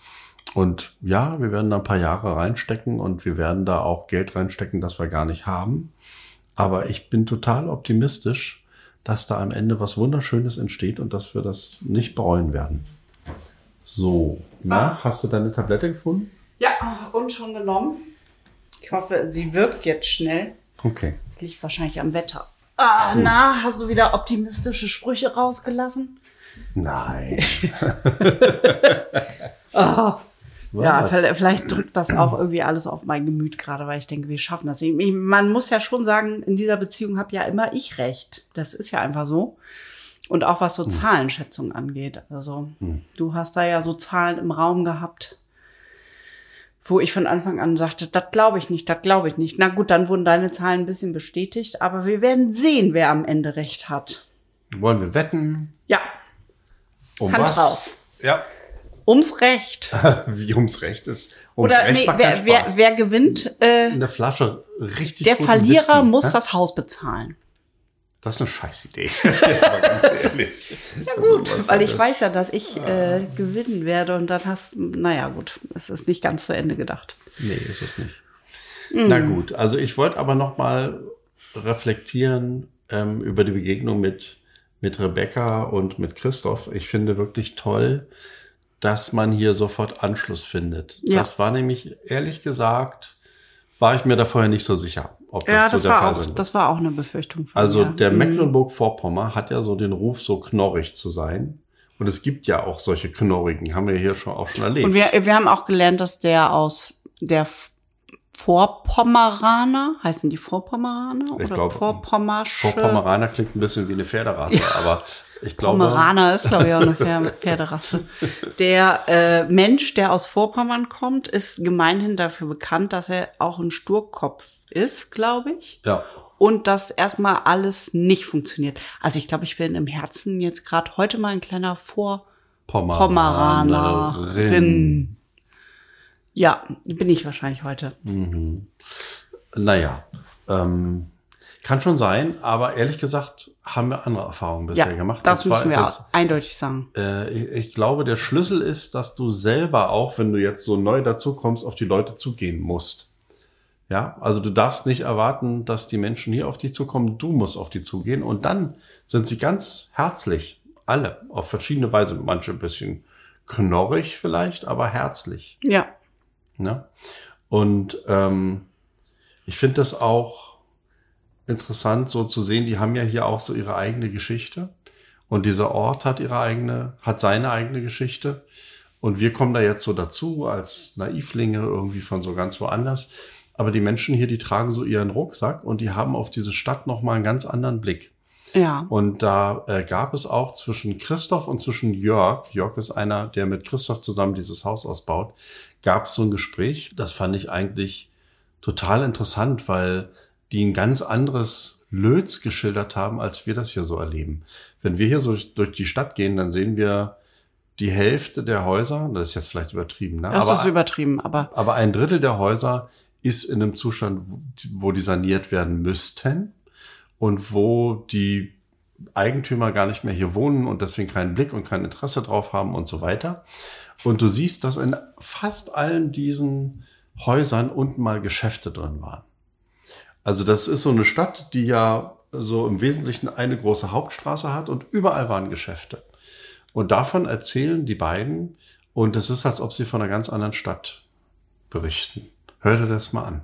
Speaker 2: Und ja, wir werden da ein paar Jahre reinstecken und wir werden da auch Geld reinstecken, das wir gar nicht haben. Aber ich bin total optimistisch, dass da am Ende was Wunderschönes entsteht und dass wir das nicht bereuen werden. So, na, hast du deine Tablette gefunden?
Speaker 1: Ja, und schon genommen. Ich hoffe, sie wirkt jetzt schnell.
Speaker 2: Okay.
Speaker 1: Es liegt wahrscheinlich am Wetter. Ah, na, hast du wieder optimistische Sprüche rausgelassen?
Speaker 2: Nein.
Speaker 1: Oh. Ja, vielleicht, drückt das auch irgendwie alles auf mein Gemüt gerade, weil ich denke, wir schaffen das. Ich, man muss ja schon sagen, in dieser Beziehung habe ja immer ich recht. Das ist ja einfach so. Und auch was so
Speaker 2: Hm.
Speaker 1: Zahlenschätzung angeht. Also du hast da ja so Zahlen im Raum gehabt, wo ich von Anfang an sagte, das glaube ich nicht, das glaube ich nicht. Na gut, dann wurden deine Zahlen ein bisschen bestätigt, aber wir werden sehen, wer am Ende recht hat.
Speaker 2: Wollen wir wetten?
Speaker 1: Ja,
Speaker 2: Um
Speaker 1: Hand
Speaker 2: was?
Speaker 1: drauf.
Speaker 2: Ja.
Speaker 1: Ums Recht.
Speaker 2: Wie ums Recht ist. Ums
Speaker 1: Oder
Speaker 2: Recht
Speaker 1: nee, wer, wer, wer gewinnt, äh,
Speaker 2: Eine Flasche richtig
Speaker 1: der Verlierer
Speaker 2: Whisky,
Speaker 1: muss
Speaker 2: hä?
Speaker 1: das Haus bezahlen.
Speaker 2: Das ist eine Scheißidee. Jetzt mal ganz ehrlich. Ja,
Speaker 1: Gut, weil ich weiß ja, dass ich äh, gewinnen werde und dann hast, naja gut, es ist nicht ganz zu Ende gedacht.
Speaker 2: Nee, ist es nicht.
Speaker 1: Mhm.
Speaker 2: Na gut, also ich wollte aber noch mal reflektieren ähm, über die Begegnung mit, mit Rebecca und mit Christoph. Ich finde wirklich toll, dass man hier sofort Anschluss findet.
Speaker 1: Ja.
Speaker 2: Das war nämlich, ehrlich gesagt, war ich mir da vorher nicht so sicher, ob das
Speaker 1: Ja,
Speaker 2: so
Speaker 1: das
Speaker 2: der
Speaker 1: war
Speaker 2: Fall
Speaker 1: auch,
Speaker 2: wird.
Speaker 1: das war auch eine Befürchtung von
Speaker 2: Also
Speaker 1: mir.
Speaker 2: der
Speaker 1: Mhm.
Speaker 2: Mecklenburg-Vorpommern hat ja so den Ruf, so knorrig zu sein. Und es gibt ja auch solche Knorrigen, haben wir hier schon auch schon erlebt.
Speaker 1: Und wir, wir haben auch gelernt, dass der aus der Vorpommeraner, heißen die Vorpommeraner?
Speaker 2: Ich
Speaker 1: oder
Speaker 2: glaube,
Speaker 1: Vorpommersche?
Speaker 2: Vorpommeraner klingt ein bisschen wie eine Pferderasse, aber ich glaube.
Speaker 1: Pommeraner ist, glaube ich, auch eine Pfer- Pferderasse. Der äh, Mensch, der aus Vorpommern kommt, ist gemeinhin dafür bekannt, dass er auch ein Sturkopf ist, glaube ich.
Speaker 2: Ja,
Speaker 1: Und dass erstmal alles nicht funktioniert. Also ich glaube, ich bin im Herzen jetzt gerade heute mal ein kleiner
Speaker 2: Pommeranerin.
Speaker 1: Vorpommeranerin. Ja, bin ich wahrscheinlich heute.
Speaker 2: Naja, ähm, kann schon sein, aber ehrlich gesagt haben wir andere Erfahrungen bisher
Speaker 1: Ja,
Speaker 2: gemacht.
Speaker 1: das
Speaker 2: zwar
Speaker 1: müssen wir
Speaker 2: das-
Speaker 1: auch eindeutig sagen.
Speaker 2: Äh, ich, ich glaube, der Schlüssel ist, dass du selber auch, wenn du jetzt so neu dazukommst, auf die Leute zugehen musst. Ja, also du darfst nicht erwarten, dass die Menschen hier auf dich zukommen. Du musst auf die zugehen und dann sind sie ganz herzlich. Alle auf verschiedene Weise. Manche ein bisschen knorrig vielleicht, aber herzlich.
Speaker 1: Ja,
Speaker 2: Ne? Und ähm, ich finde das auch interessant, so zu sehen, die haben ja hier auch so ihre eigene Geschichte. Und dieser Ort hat ihre eigene, hat seine eigene Geschichte. Und wir kommen da jetzt so dazu als Naivlinge irgendwie von so ganz woanders. Aber die Menschen hier, die tragen so ihren Rucksack und die haben auf diese Stadt nochmal einen ganz anderen Blick.
Speaker 1: ja.
Speaker 2: Und da äh, gab es auch zwischen Christoph und zwischen Jörg, Jörg ist einer, der mit Christoph zusammen dieses Haus ausbaut, gab es so ein Gespräch. Das fand ich eigentlich total interessant, weil die ein ganz anderes Löts geschildert haben, als wir das hier so erleben. Wenn wir hier so durch die Stadt gehen, dann sehen wir die Hälfte der Häuser, das ist jetzt vielleicht übertrieben, ne?
Speaker 1: Das
Speaker 2: aber,
Speaker 1: ist übertrieben, aber
Speaker 2: aber ein Drittel der Häuser ist in einem Zustand, wo die saniert werden müssten und wo die Eigentümer gar nicht mehr hier wohnen und deswegen keinen Blick und kein Interesse drauf haben und so weiter. Und du siehst, dass in fast allen diesen Häusern unten mal Geschäfte drin waren. Also das ist so eine Stadt, die ja so im Wesentlichen eine große Hauptstraße hat und überall waren Geschäfte. Und davon erzählen die beiden und es ist, als ob sie von einer ganz anderen Stadt berichten. Hör dir das mal an.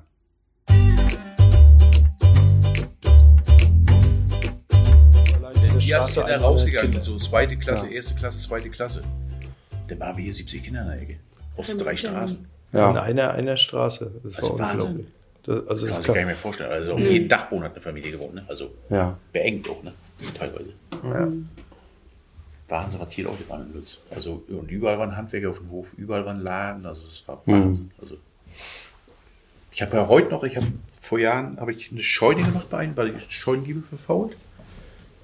Speaker 8: Die hat sich da rausgegangen, so zweite Klasse, erste Klasse, zweite Klasse. Dann waren wir hier 70 Kinder in der Ecke. Aus drei Straßen.
Speaker 7: Ja. In einer, einer Straße. Das war
Speaker 8: Also Wahnsinn.
Speaker 7: Das, also
Speaker 8: Das
Speaker 7: das
Speaker 8: kann sich
Speaker 7: kann,
Speaker 8: gar nicht mehr vorstellen. Also auf jedem Dachboden hat eine Familie gewohnt, ne? Also
Speaker 7: ja.
Speaker 8: beengt auch, ne? Teilweise.
Speaker 7: Ja.
Speaker 8: Wahnsinn, was hier Leute waren in Lütz. Also und überall waren Handwerker auf dem Hof, überall waren Laden, also es war Wahnsinn. Also ich habe ja heute noch, ich habe vor Jahren habe ich eine Scheune gemacht bei einem, weil die Scheunengiebel verfault.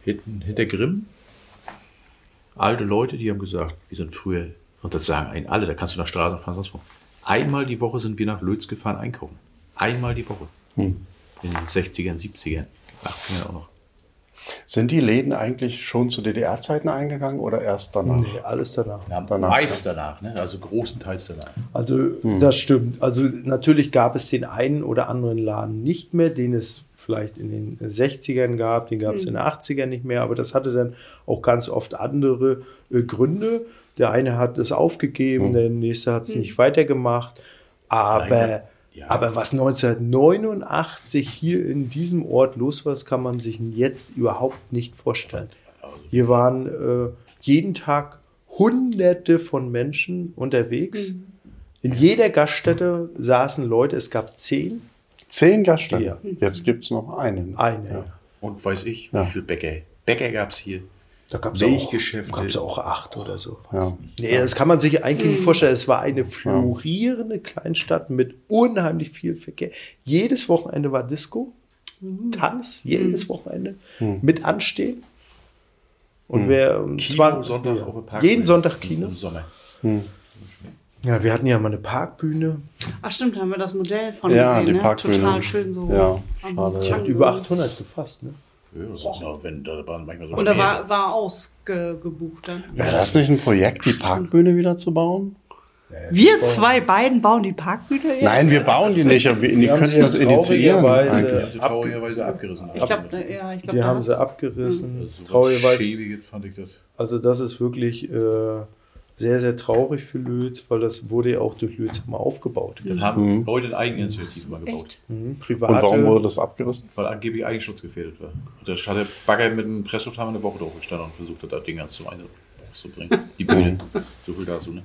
Speaker 8: Hinten hinter Grimm. Alte Leute, die haben gesagt, wir sind früher, und das sagen einen alle, da kannst du nach Straße fahren, sonst wo. Einmal die Woche sind wir nach Lötz gefahren einkaufen. Einmal die Woche. In den 60ern, 70ern, 80ern auch noch.
Speaker 2: Sind die Läden eigentlich schon zu DDR-Zeiten eingegangen oder erst danach?
Speaker 7: Nee, alles danach.
Speaker 8: Ja,
Speaker 2: Danach,
Speaker 8: meist danach, ne? also großenteils danach.
Speaker 7: Also das stimmt. Also natürlich gab es den einen oder anderen Laden nicht mehr, den es vielleicht in den 60ern gab, den gab es in den 80ern nicht mehr, aber das hatte dann auch ganz oft andere äh, Gründe. Der eine hat es aufgegeben, der nächste hat es nicht weitergemacht. Aber,
Speaker 8: Nein, ja.
Speaker 7: aber was 1989 hier in diesem Ort los war, das kann man sich jetzt überhaupt nicht vorstellen. Hier waren äh, jeden Tag Hunderte von Menschen unterwegs. In jeder Gaststätte saßen Leute, es gab zehn,
Speaker 2: Zehn Gaststätten.
Speaker 7: Ja.
Speaker 2: Jetzt gibt es noch einen.
Speaker 7: eine.
Speaker 2: Ja.
Speaker 8: Und weiß ich, wie
Speaker 2: Ja.
Speaker 8: viel Bäcker. Bäcker gab es hier.
Speaker 7: Da gab es auch, gab's auch acht oder so.
Speaker 2: Ja.
Speaker 7: Nee, das kann man sich eigentlich nicht vorstellen. Es war eine florierende Kleinstadt mit unheimlich viel Verkehr. Jedes Wochenende war Disco, Tanz, jedes Wochenende mit Anstehen. Und wer
Speaker 8: Kino,
Speaker 7: 20
Speaker 8: Sonntag auf Park.
Speaker 7: jeden Sonntag Kino.
Speaker 8: Im Sommer.
Speaker 7: Ja, wir hatten ja mal eine Parkbühne.
Speaker 1: Ach stimmt, da haben wir das Modell von
Speaker 2: Ja,
Speaker 1: gesehen,
Speaker 2: die
Speaker 1: ne?
Speaker 2: Parkbühne.
Speaker 1: Total schön so.
Speaker 2: Ja, schade.
Speaker 7: Die hat über 800 gefasst. Ne?
Speaker 8: Ja, das ist noch, wenn, da waren manchmal so
Speaker 1: Und da war, war ausgebucht dann.
Speaker 2: Wäre das nicht ein Projekt, die Parkbühne wieder zu bauen?
Speaker 1: Wir zwei beiden bauen die Parkbühne jetzt?
Speaker 2: Nein, wir bauen die nicht, aber wir, die könnten das initiieren. eigentlich.
Speaker 8: Die traurigerweise abgerissen.
Speaker 1: Ich glaube, ja, ich glaube,
Speaker 7: Die haben sie abgerissen.
Speaker 8: so
Speaker 7: Traurigerweise. Also das ist wirklich äh, sehr, sehr traurig für Lötz, weil das wurde ja auch durch Lötz mal aufgebaut.
Speaker 8: Dann haben Leute in Eigeninitiative mal gebaut.
Speaker 7: Mhm.
Speaker 2: Und
Speaker 7: Private.
Speaker 2: warum wurde das abgerissen?
Speaker 8: Weil angeblich Eigenschutzgefährdet war. Und da hat der Bagger mit einem Presslufthammer eine Woche drauf gestanden und versucht hat, da Dinger zu Einsatz zu bringen. Die Bühne. so viel dazu, ne?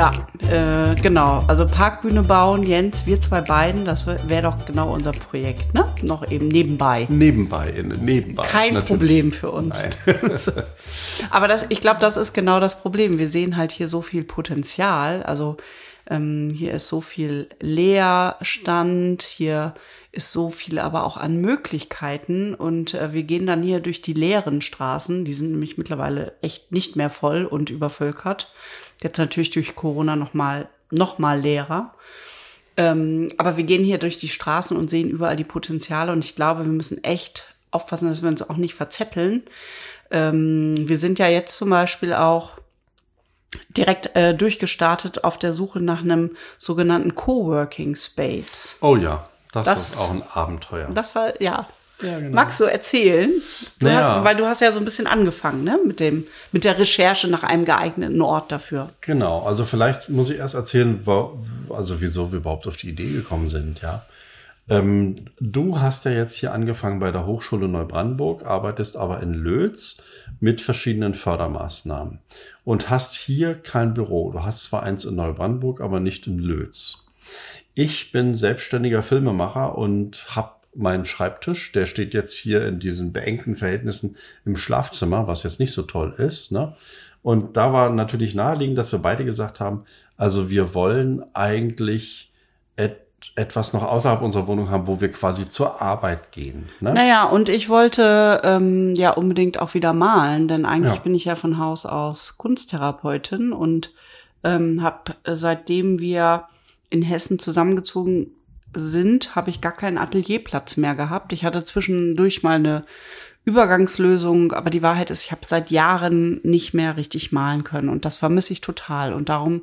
Speaker 1: Ja, äh, genau. Also Parkbühne bauen, Jens, wir zwei beiden, das wäre doch genau unser Projekt, ne? Noch eben nebenbei.
Speaker 2: Nebenbei, in, nebenbei.
Speaker 1: Kein
Speaker 2: natürlich.
Speaker 1: Problem für uns. Aber das, ich glaube, das ist genau das Problem. Wir sehen halt hier so viel Potenzial. Also ähm, hier ist so viel Leerstand, hier ist so viel aber auch an Möglichkeiten und äh, wir gehen dann hier durch die leeren Straßen, die sind nämlich mittlerweile echt nicht mehr voll und übervölkert. Jetzt natürlich durch Corona noch mal noch mal leerer. Ähm, aber wir gehen hier durch die Straßen und sehen überall die Potenziale und ich glaube, wir müssen echt aufpassen, dass wir uns auch nicht verzetteln. Ähm, wir sind ja jetzt zum Beispiel auch direkt äh, durchgestartet auf der Suche nach einem sogenannten Coworking Space.
Speaker 2: Oh ja, das,
Speaker 1: Das-
Speaker 2: ist auch ein Abenteuer.
Speaker 1: Das war, ja. Magst du erzählen? Du
Speaker 2: Naja.
Speaker 1: hast, weil du hast ja so ein bisschen angefangen, ne? Mit dem, mit der Recherche nach einem geeigneten Ort dafür.
Speaker 2: Genau, also vielleicht muss ich erst erzählen, wa- also wieso wir überhaupt auf die Idee gekommen sind, ja. Ähm, du hast ja jetzt hier angefangen bei der Hochschule Neubrandenburg, arbeitest aber in Lötz mit verschiedenen Fördermaßnahmen und hast hier kein Büro. Du hast zwar eins in Neubrandenburg, aber nicht in Lötz. Ich bin selbstständiger Filmemacher und habe meinen Schreibtisch, der steht jetzt hier in diesen beengten Verhältnissen im Schlafzimmer, was jetzt nicht so toll ist. Ne? Und da war natürlich naheliegend, dass wir beide gesagt haben, also wir wollen eigentlich et etwas noch außerhalb unserer Wohnung haben, wo wir quasi zur Arbeit gehen. Ne?
Speaker 1: Naja, und ich wollte ähm, ja unbedingt auch wieder malen, denn eigentlich
Speaker 2: Ja.
Speaker 1: bin ich ja von Haus aus Kunsttherapeutin und ähm, habe seitdem wir in Hessen zusammengezogen sind, habe ich gar keinen Atelierplatz mehr gehabt. Ich hatte zwischendurch mal eine Übergangslösung, aber die Wahrheit ist, ich habe seit Jahren nicht mehr richtig malen können und das vermisse ich total und darum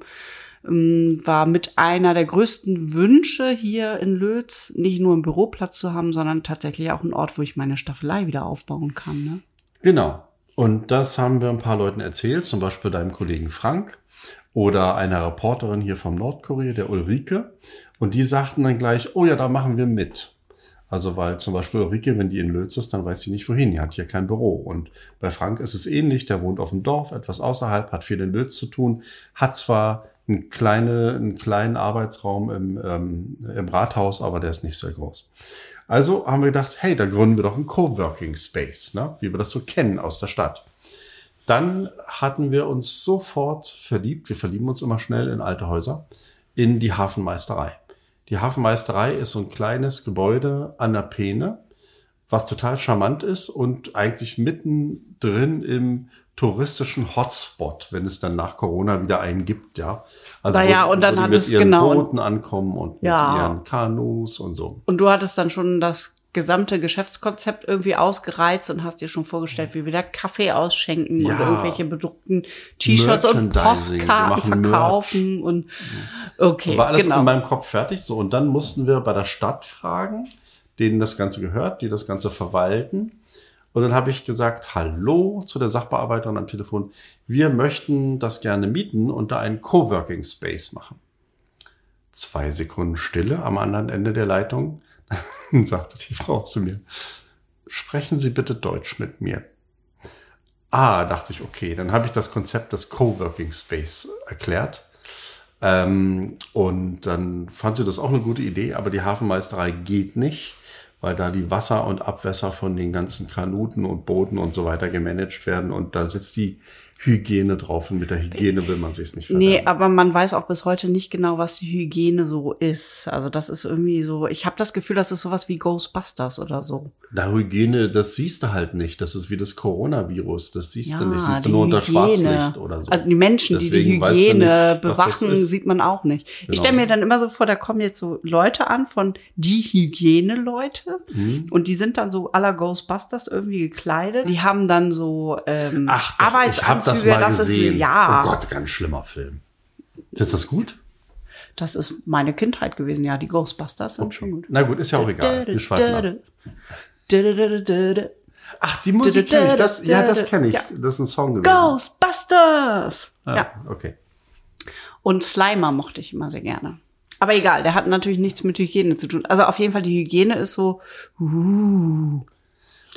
Speaker 1: ähm, war mit einer der größten Wünsche hier in Lötz, nicht nur einen Büroplatz zu haben, sondern tatsächlich auch einen Ort, wo ich meine Staffelei wieder aufbauen kann. Ne?
Speaker 2: Genau. Und das haben wir ein paar Leuten erzählt, zum Beispiel deinem Kollegen Frank oder einer Reporterin hier vom Nordkorea, der Ulrike. Und die sagten dann gleich, oh ja, da machen wir mit. Also weil zum Beispiel Ulrike, wenn die in Lötz ist, dann weiß sie nicht wohin. Die hat hier kein Büro. Und bei Frank ist es ähnlich. Der wohnt auf dem Dorf, etwas außerhalb, hat viel in Lötz zu tun, hat zwar einen, kleine, einen kleinen Arbeitsraum im, ähm, im Rathaus, aber der ist nicht sehr groß. Also haben wir gedacht, hey, da gründen wir doch einen Coworking Space, ne? wie wir das so kennen aus der Stadt. Dann hatten wir uns sofort verliebt, wir verlieben uns immer schnell in alte Häuser, in die Hafenmeisterei. Die Hafenmeisterei ist so ein kleines Gebäude an der Peene was total charmant ist und eigentlich mittendrin im touristischen Hotspot, wenn es dann nach Corona wieder einen gibt, ja. Also
Speaker 1: Na ja, und dann
Speaker 2: die
Speaker 1: hat
Speaker 2: mit
Speaker 1: es-
Speaker 2: ihren
Speaker 1: genau.
Speaker 2: Booten ankommen und
Speaker 1: Ja.
Speaker 2: mit ihren Kanus und so.
Speaker 1: Und du hattest dann schon das gesamte Geschäftskonzept irgendwie ausgereizt und hast dir schon vorgestellt, wie wir da Kaffee ausschenken und
Speaker 2: Ja.
Speaker 1: irgendwelche bedruckten T-Shirts und Postkarten
Speaker 2: machen Merch.
Speaker 1: verkaufen und okay,
Speaker 2: war alles
Speaker 1: genau.
Speaker 2: in meinem Kopf fertig. So, und dann mussten wir bei der Stadt fragen, denen das Ganze gehört, die das Ganze verwalten. Und dann habe ich gesagt, hallo zu der Sachbearbeiterin am Telefon. Wir möchten das gerne mieten und da einen Coworking Space machen. Zwei Sekunden Stille am anderen Ende der Leitung. Sagte die Frau zu mir, sprechen Sie bitte Deutsch mit mir. Ah, dachte ich, okay, dann habe ich das Konzept des Coworking Space erklärt. Ähm, und dann fand sie das auch eine gute Idee, aber die Hafenmeisterei geht nicht, weil da die Wasser und Abwässer von den ganzen Kanuten und Booten und so weiter gemanagt werden und da sitzt die Hygiene drauf und mit der Hygiene will man sich nicht
Speaker 1: Nee,
Speaker 2: verderben.
Speaker 1: aber man weiß auch bis heute nicht genau, was die Hygiene so ist. Also das ist irgendwie so, ich habe das Gefühl, das ist sowas wie Ghostbusters oder so.
Speaker 2: Na, Hygiene, das siehst du halt nicht. Das ist wie das Coronavirus. Das siehst
Speaker 1: Ja,
Speaker 2: du nicht. Siehst du
Speaker 1: die
Speaker 2: nur unter
Speaker 1: Hygiene.
Speaker 2: Schwarzlicht oder so.
Speaker 1: Also die Menschen, die die
Speaker 2: Deswegen weißt du
Speaker 1: Hygiene
Speaker 2: nicht,
Speaker 1: bewachen, sieht man auch nicht.
Speaker 2: Genau.
Speaker 1: Ich stelle mir dann immer so vor, da kommen jetzt so Leute an von die Hygiene-Leute
Speaker 2: Mhm.
Speaker 1: und die sind dann so aller Ghostbusters irgendwie gekleidet. Die haben dann so ähm,
Speaker 2: Ach, doch, habe das mal
Speaker 1: das ist
Speaker 2: gesehen.
Speaker 1: ja,
Speaker 2: Oh Gott, ganz schlimmer Film. Findest du das gut?
Speaker 1: das ist meine Kindheit gewesen. Ja, die Ghostbusters sind schon gut.
Speaker 2: Na gut, ist ja auch egal. Wir schweifen ab. Ach, die Musik kenn ich. Das, ja, das kenne ich.
Speaker 1: Ja.
Speaker 2: Das ist ein Song gewesen.
Speaker 1: Ghostbusters!
Speaker 2: Ah,
Speaker 1: Ja.
Speaker 2: Okay.
Speaker 1: Und Slimer mochte ich immer sehr gerne. Aber egal, der hat natürlich nichts mit Hygiene zu tun. Also auf jeden Fall, die Hygiene ist so, uh,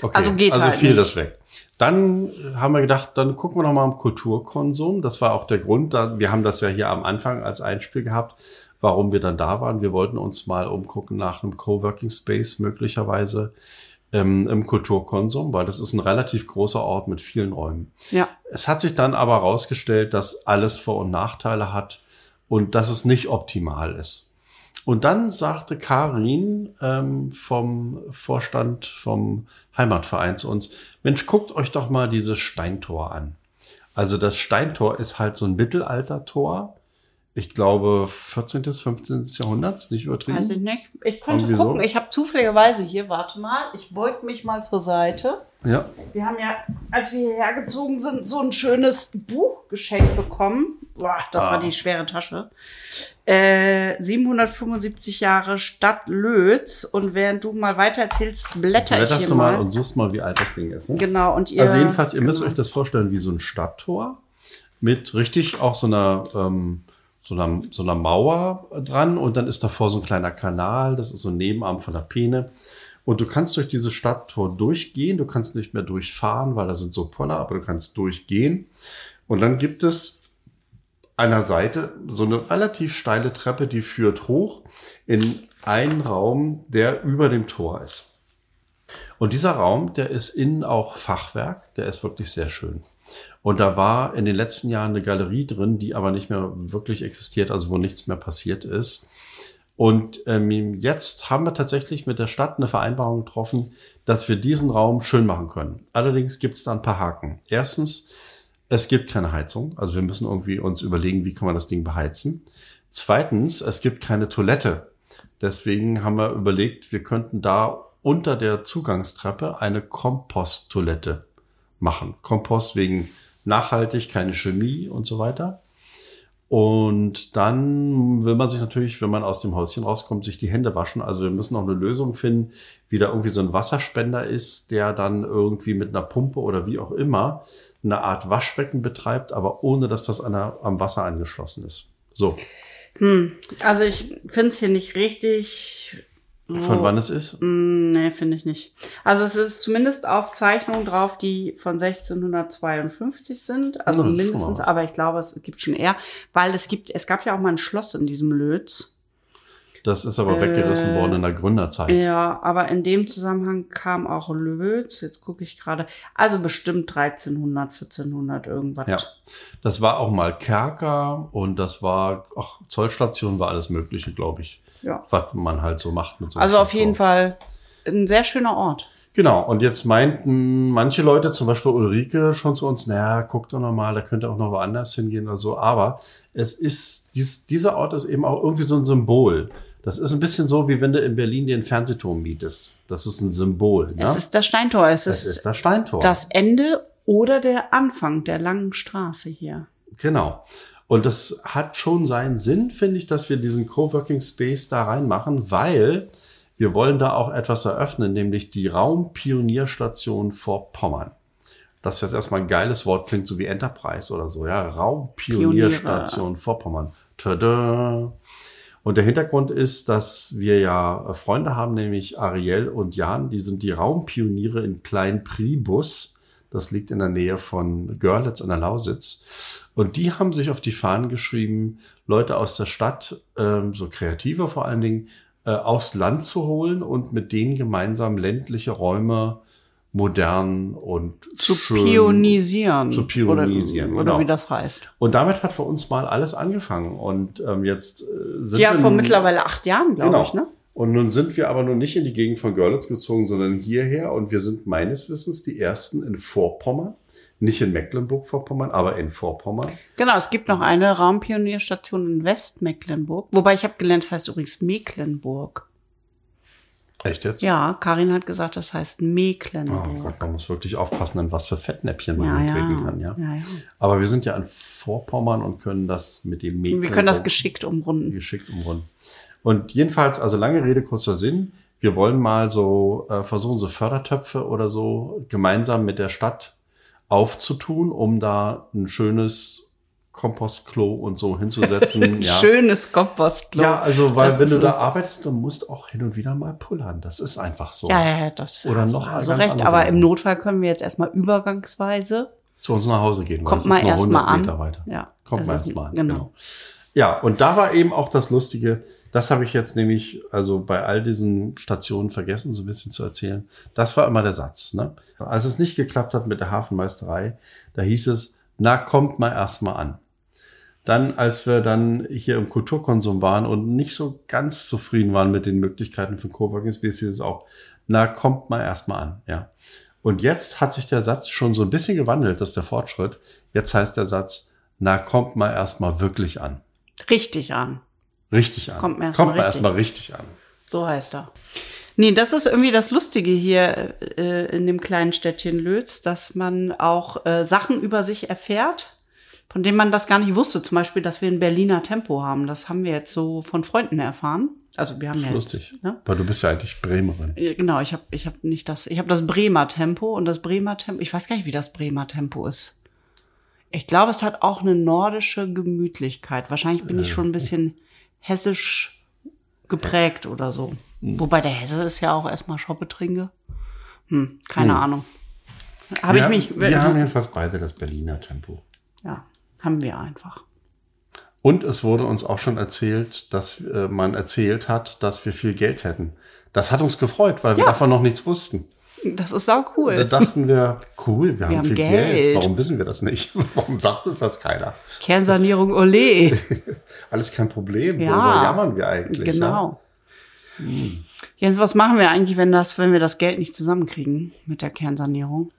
Speaker 2: okay.
Speaker 1: Also geht
Speaker 2: also
Speaker 1: halt
Speaker 2: fiel
Speaker 1: nicht.
Speaker 2: das weg. Dann haben wir gedacht, dann gucken wir noch mal am Kulturkonsum. Das war auch der Grund. Wir haben das ja hier am Anfang als Einspiel gehabt, warum wir dann da waren. Wir wollten uns mal umgucken nach einem Coworking Space möglicherweise ähm, im Kulturkonsum, weil das ist ein relativ großer Ort mit vielen Räumen.
Speaker 1: ja.
Speaker 2: Es hat sich dann aber herausgestellt, dass alles Vor- und Nachteile hat und dass es nicht optimal ist. Und dann sagte Karin ähm, vom Vorstand vom Heimatverein zu uns, Mensch, guckt euch doch mal dieses Steintor an. Also das Steintor ist halt so ein Mittelaltertor. Ich glaube 14. bis 15. Jahrhunderts, nicht übertrieben.
Speaker 1: Weiß ich nicht. Ich könnte
Speaker 2: Irgendwie so.
Speaker 1: gucken. Ich habe zufälligerweise hier, warte mal, ich beug mich mal zur Seite.
Speaker 2: Ja,
Speaker 1: Wir haben ja, als wir hierher gezogen sind, so ein schönes Buch geschenkt bekommen. Boah, das
Speaker 2: Ah.
Speaker 1: war die schwere Tasche. Äh, 775 Jahre Stadt Lötz. Und während du mal weiter erzählst, blätter ich
Speaker 2: blätterst
Speaker 1: hier
Speaker 2: du mal
Speaker 1: mal.
Speaker 2: und suchst mal, wie alt das Ding ist. Ne?
Speaker 1: Genau, und ihr.
Speaker 2: Also jedenfalls, ihr müsst
Speaker 1: genau.
Speaker 2: euch das vorstellen wie so ein Stadttor mit richtig auch so einer, ähm, so einer, so einer Mauer dran und dann ist davor so ein kleiner Kanal, das ist so ein Nebenarm von der Peene. Und du kannst durch dieses Stadttor durchgehen, du kannst nicht mehr durchfahren, weil da sind so Poller, aber du kannst durchgehen. Und dann gibt es der Seite so eine relativ steile Treppe, die führt hoch in einen Raum, der über dem Tor ist. Und dieser Raum, der ist innen auch Fachwerk, der ist wirklich sehr schön. Und da war in den letzten Jahren eine Galerie drin, die aber nicht mehr wirklich existiert, also wo nichts mehr passiert ist. Und ähm, jetzt haben wir tatsächlich mit der Stadt eine Vereinbarung getroffen, dass wir diesen Raum schön machen können. Allerdings gibt es da ein paar Haken. Erstens, es gibt keine Heizung, also wir müssen irgendwie uns überlegen, wie kann man das Ding beheizen. Zweitens, es gibt keine Toilette. Deswegen haben wir überlegt, wir könnten da unter der Zugangstreppe eine Komposttoilette machen. Kompost wegen nachhaltig, keine Chemie und so weiter. Und dann will man sich natürlich, wenn man aus dem Häuschen rauskommt, sich die Hände waschen. Also wir müssen noch eine Lösung finden, wie da irgendwie so ein Wasserspender ist, der dann irgendwie mit einer Pumpe oder wie auch immer eine Art Waschbecken betreibt, aber ohne dass das an der, am Wasser angeschlossen ist. So,
Speaker 1: Hm, also ich finde es hier nicht richtig.
Speaker 2: von
Speaker 1: wo-
Speaker 2: wann es ist?
Speaker 1: Mm, Nee, finde ich nicht. Also es ist zumindest auf Zeichnungen drauf, die von 1652 sind. Also
Speaker 2: mal
Speaker 1: mindestens, aber ich glaube, es gibt schon eher, weil es gibt, es gab ja auch mal ein Schloss in diesem Lötz.
Speaker 2: Das ist aber
Speaker 1: Äh,
Speaker 2: weggerissen worden in der Gründerzeit.
Speaker 1: Ja, aber in dem Zusammenhang kam auch Lötz. Jetzt gucke ich gerade. Also bestimmt 1300, 1400 irgendwas.
Speaker 2: Ja, das war auch mal Kerker und das war, ach, Zollstation war alles Mögliche, glaube ich.
Speaker 1: Ja.
Speaker 2: Was man halt so macht mit so
Speaker 1: Also auf jeden Fall ein sehr schöner Ort.
Speaker 2: Genau, und jetzt meinten manche Leute, zum Beispiel Ulrike, schon zu uns, naja, guckt doch noch mal, da könnte auch noch woanders hingehen oder so. Aber es ist, dies, dieser Ort ist eben auch irgendwie so ein Symbol. Das ist ein bisschen so, wie wenn du in Berlin den Fernsehturm mietest. Das ist ein Symbol. Ne?
Speaker 1: Es ist das Steintor. Es ist
Speaker 2: ist das Steintor.
Speaker 1: das Ende oder der Anfang der langen Straße hier.
Speaker 2: Genau. Und das hat schon seinen Sinn, finde ich, dass wir diesen Coworking Space da reinmachen, weil wir wollen da auch etwas eröffnen, nämlich die Raumpionierstation Vorpommern. Das jetzt erstmal ein geiles Wort klingt, so wie Enterprise oder so, ja. Raumpionierstation Vorpommern. Tada! Und der Hintergrund ist, dass wir ja Freunde haben, nämlich Ariel und Jan, die sind die Raumpioniere in Klein Pribus. Das liegt in der Nähe von Görlitz an der Lausitz. Und die haben sich auf die Fahnen geschrieben, Leute aus der Stadt, ähm, so Kreative vor allen Dingen, äh, aufs Land zu holen und mit denen gemeinsam ländliche Räume modern und
Speaker 1: Zu
Speaker 2: schön
Speaker 1: pionisieren.
Speaker 2: Zu pionisieren,
Speaker 1: Oder, oder
Speaker 2: genau.
Speaker 1: wie das heißt.
Speaker 2: Und damit hat für uns mal alles angefangen. Und ähm, jetzt äh, sind
Speaker 1: Ja,
Speaker 2: wir
Speaker 1: vor
Speaker 2: nun-
Speaker 1: mittlerweile acht Jahren, glaube
Speaker 2: Genau.
Speaker 1: ich, ne?
Speaker 2: Und nun sind wir aber nun nicht in die Gegend von Görlitz gezogen, sondern hierher. Und wir sind meines Wissens die ersten in Vorpommern. Nicht in Mecklenburg-Vorpommern, aber in Vorpommern.
Speaker 1: Genau, es gibt noch eine Raumpionierstation in Westmecklenburg. Wobei ich habe gelernt, das heißt übrigens Mecklenburg.
Speaker 2: Echt jetzt?
Speaker 1: Ja, Karin hat gesagt, das heißt
Speaker 2: Oh
Speaker 1: Mecklenburg.
Speaker 2: Gott, man muss wirklich aufpassen, an was für Fettnäpfchen man
Speaker 1: ja,
Speaker 2: hier
Speaker 1: ja.
Speaker 2: treten kann. Ja?
Speaker 1: ja, ja.
Speaker 2: Aber wir sind ja in Vorpommern und können das mit dem Mecklenburg
Speaker 1: Wir können das geschickt umrunden.
Speaker 2: geschickt umrunden. Und jedenfalls, also lange Rede, kurzer Sinn. Wir wollen mal so äh, versuchen, so Fördertöpfe oder so gemeinsam mit der Stadt aufzutun, um da ein schönes Kompostklo und so hinzusetzen. ja.
Speaker 1: Schönes Kompostklo.
Speaker 2: ja, also, weil
Speaker 1: Das
Speaker 2: wenn du da arbeitest, du musst auch hin und wieder mal pullern. Das ist einfach so.
Speaker 1: Ja, ja, das
Speaker 2: Oder noch
Speaker 1: also recht. Aber im Notfall können wir jetzt erstmal übergangsweise.
Speaker 2: Zu uns nach Hause gehen.
Speaker 1: Kommt mal
Speaker 2: nur
Speaker 1: erst mal
Speaker 2: 100
Speaker 1: an. Ja,
Speaker 2: Kommt mal
Speaker 1: ist-
Speaker 2: erst mal an.
Speaker 1: genau.
Speaker 2: Genau. Ja, und da war eben auch das Lustige, das habe ich jetzt nämlich, also bei all diesen Stationen vergessen, so ein bisschen zu erzählen. Das war immer der Satz. Ne? Als es nicht geklappt hat mit der Hafenmeisterei, da hieß es, na, kommt mal erst mal an. Dann, als wir dann hier im Kulturkonsum waren und nicht so ganz zufrieden waren mit den Möglichkeiten von Coworking Space, hieß es auch, na, kommt mal erst mal an. Ja. Und jetzt hat sich der Satz schon so ein bisschen gewandelt, das ist der Fortschritt. Jetzt heißt der Satz, na, kommt mal erst mal wirklich an.
Speaker 1: Richtig an.
Speaker 2: Richtig an.
Speaker 1: Kommt mal
Speaker 2: kommt mal
Speaker 1: richtig.
Speaker 2: erst mal richtig an.
Speaker 1: So heißt er. Nee, das ist irgendwie das Lustige hier äh, in dem kleinen Städtchen Lötz, dass man auch äh, Sachen über sich erfährt, von denen man das gar nicht wusste. Zum Beispiel, dass wir ein Berliner Tempo haben. Das haben wir jetzt so von Freunden erfahren. Also wir haben ja
Speaker 2: Lustig.
Speaker 1: jetzt, ne?
Speaker 2: Weil du bist ja eigentlich Bremerin.
Speaker 1: Genau, ich habe ich hab nicht das, ich habe das Bremer Tempo und das Bremer Tempo, ich weiß gar nicht, wie das Bremer Tempo ist. Ich glaube, es hat auch eine nordische Gemütlichkeit. Wahrscheinlich bin ich schon ein bisschen hessisch geprägt oder so. Wobei der Hesse ist ja auch erstmal Schoppetrinke. Hm, keine Ahnung. Habe ich mich,
Speaker 2: Wir haben jedenfalls beide das Berliner Tempo.
Speaker 1: ja, haben wir einfach.
Speaker 2: Und es wurde uns auch schon erzählt, dass äh, man erzählt hat, dass wir viel Geld hätten. Das hat uns gefreut, weil wir
Speaker 1: Ja.
Speaker 2: davon noch nichts wussten.
Speaker 1: Das ist sau
Speaker 2: Da
Speaker 1: cool.
Speaker 2: dachten wir, cool, wir, haben,
Speaker 1: haben
Speaker 2: viel Geld.
Speaker 1: Geld.
Speaker 2: Warum wissen wir das nicht? Warum sagt uns das keiner?
Speaker 1: Kernsanierung, ole.
Speaker 2: Alles kein Problem.
Speaker 1: Ja.
Speaker 2: Worüber jammern wir eigentlich? Ja?
Speaker 1: Genau. Jens, was machen wir eigentlich, wenn das, wenn wir das Geld nicht zusammenkriegen mit der Kernsanierung?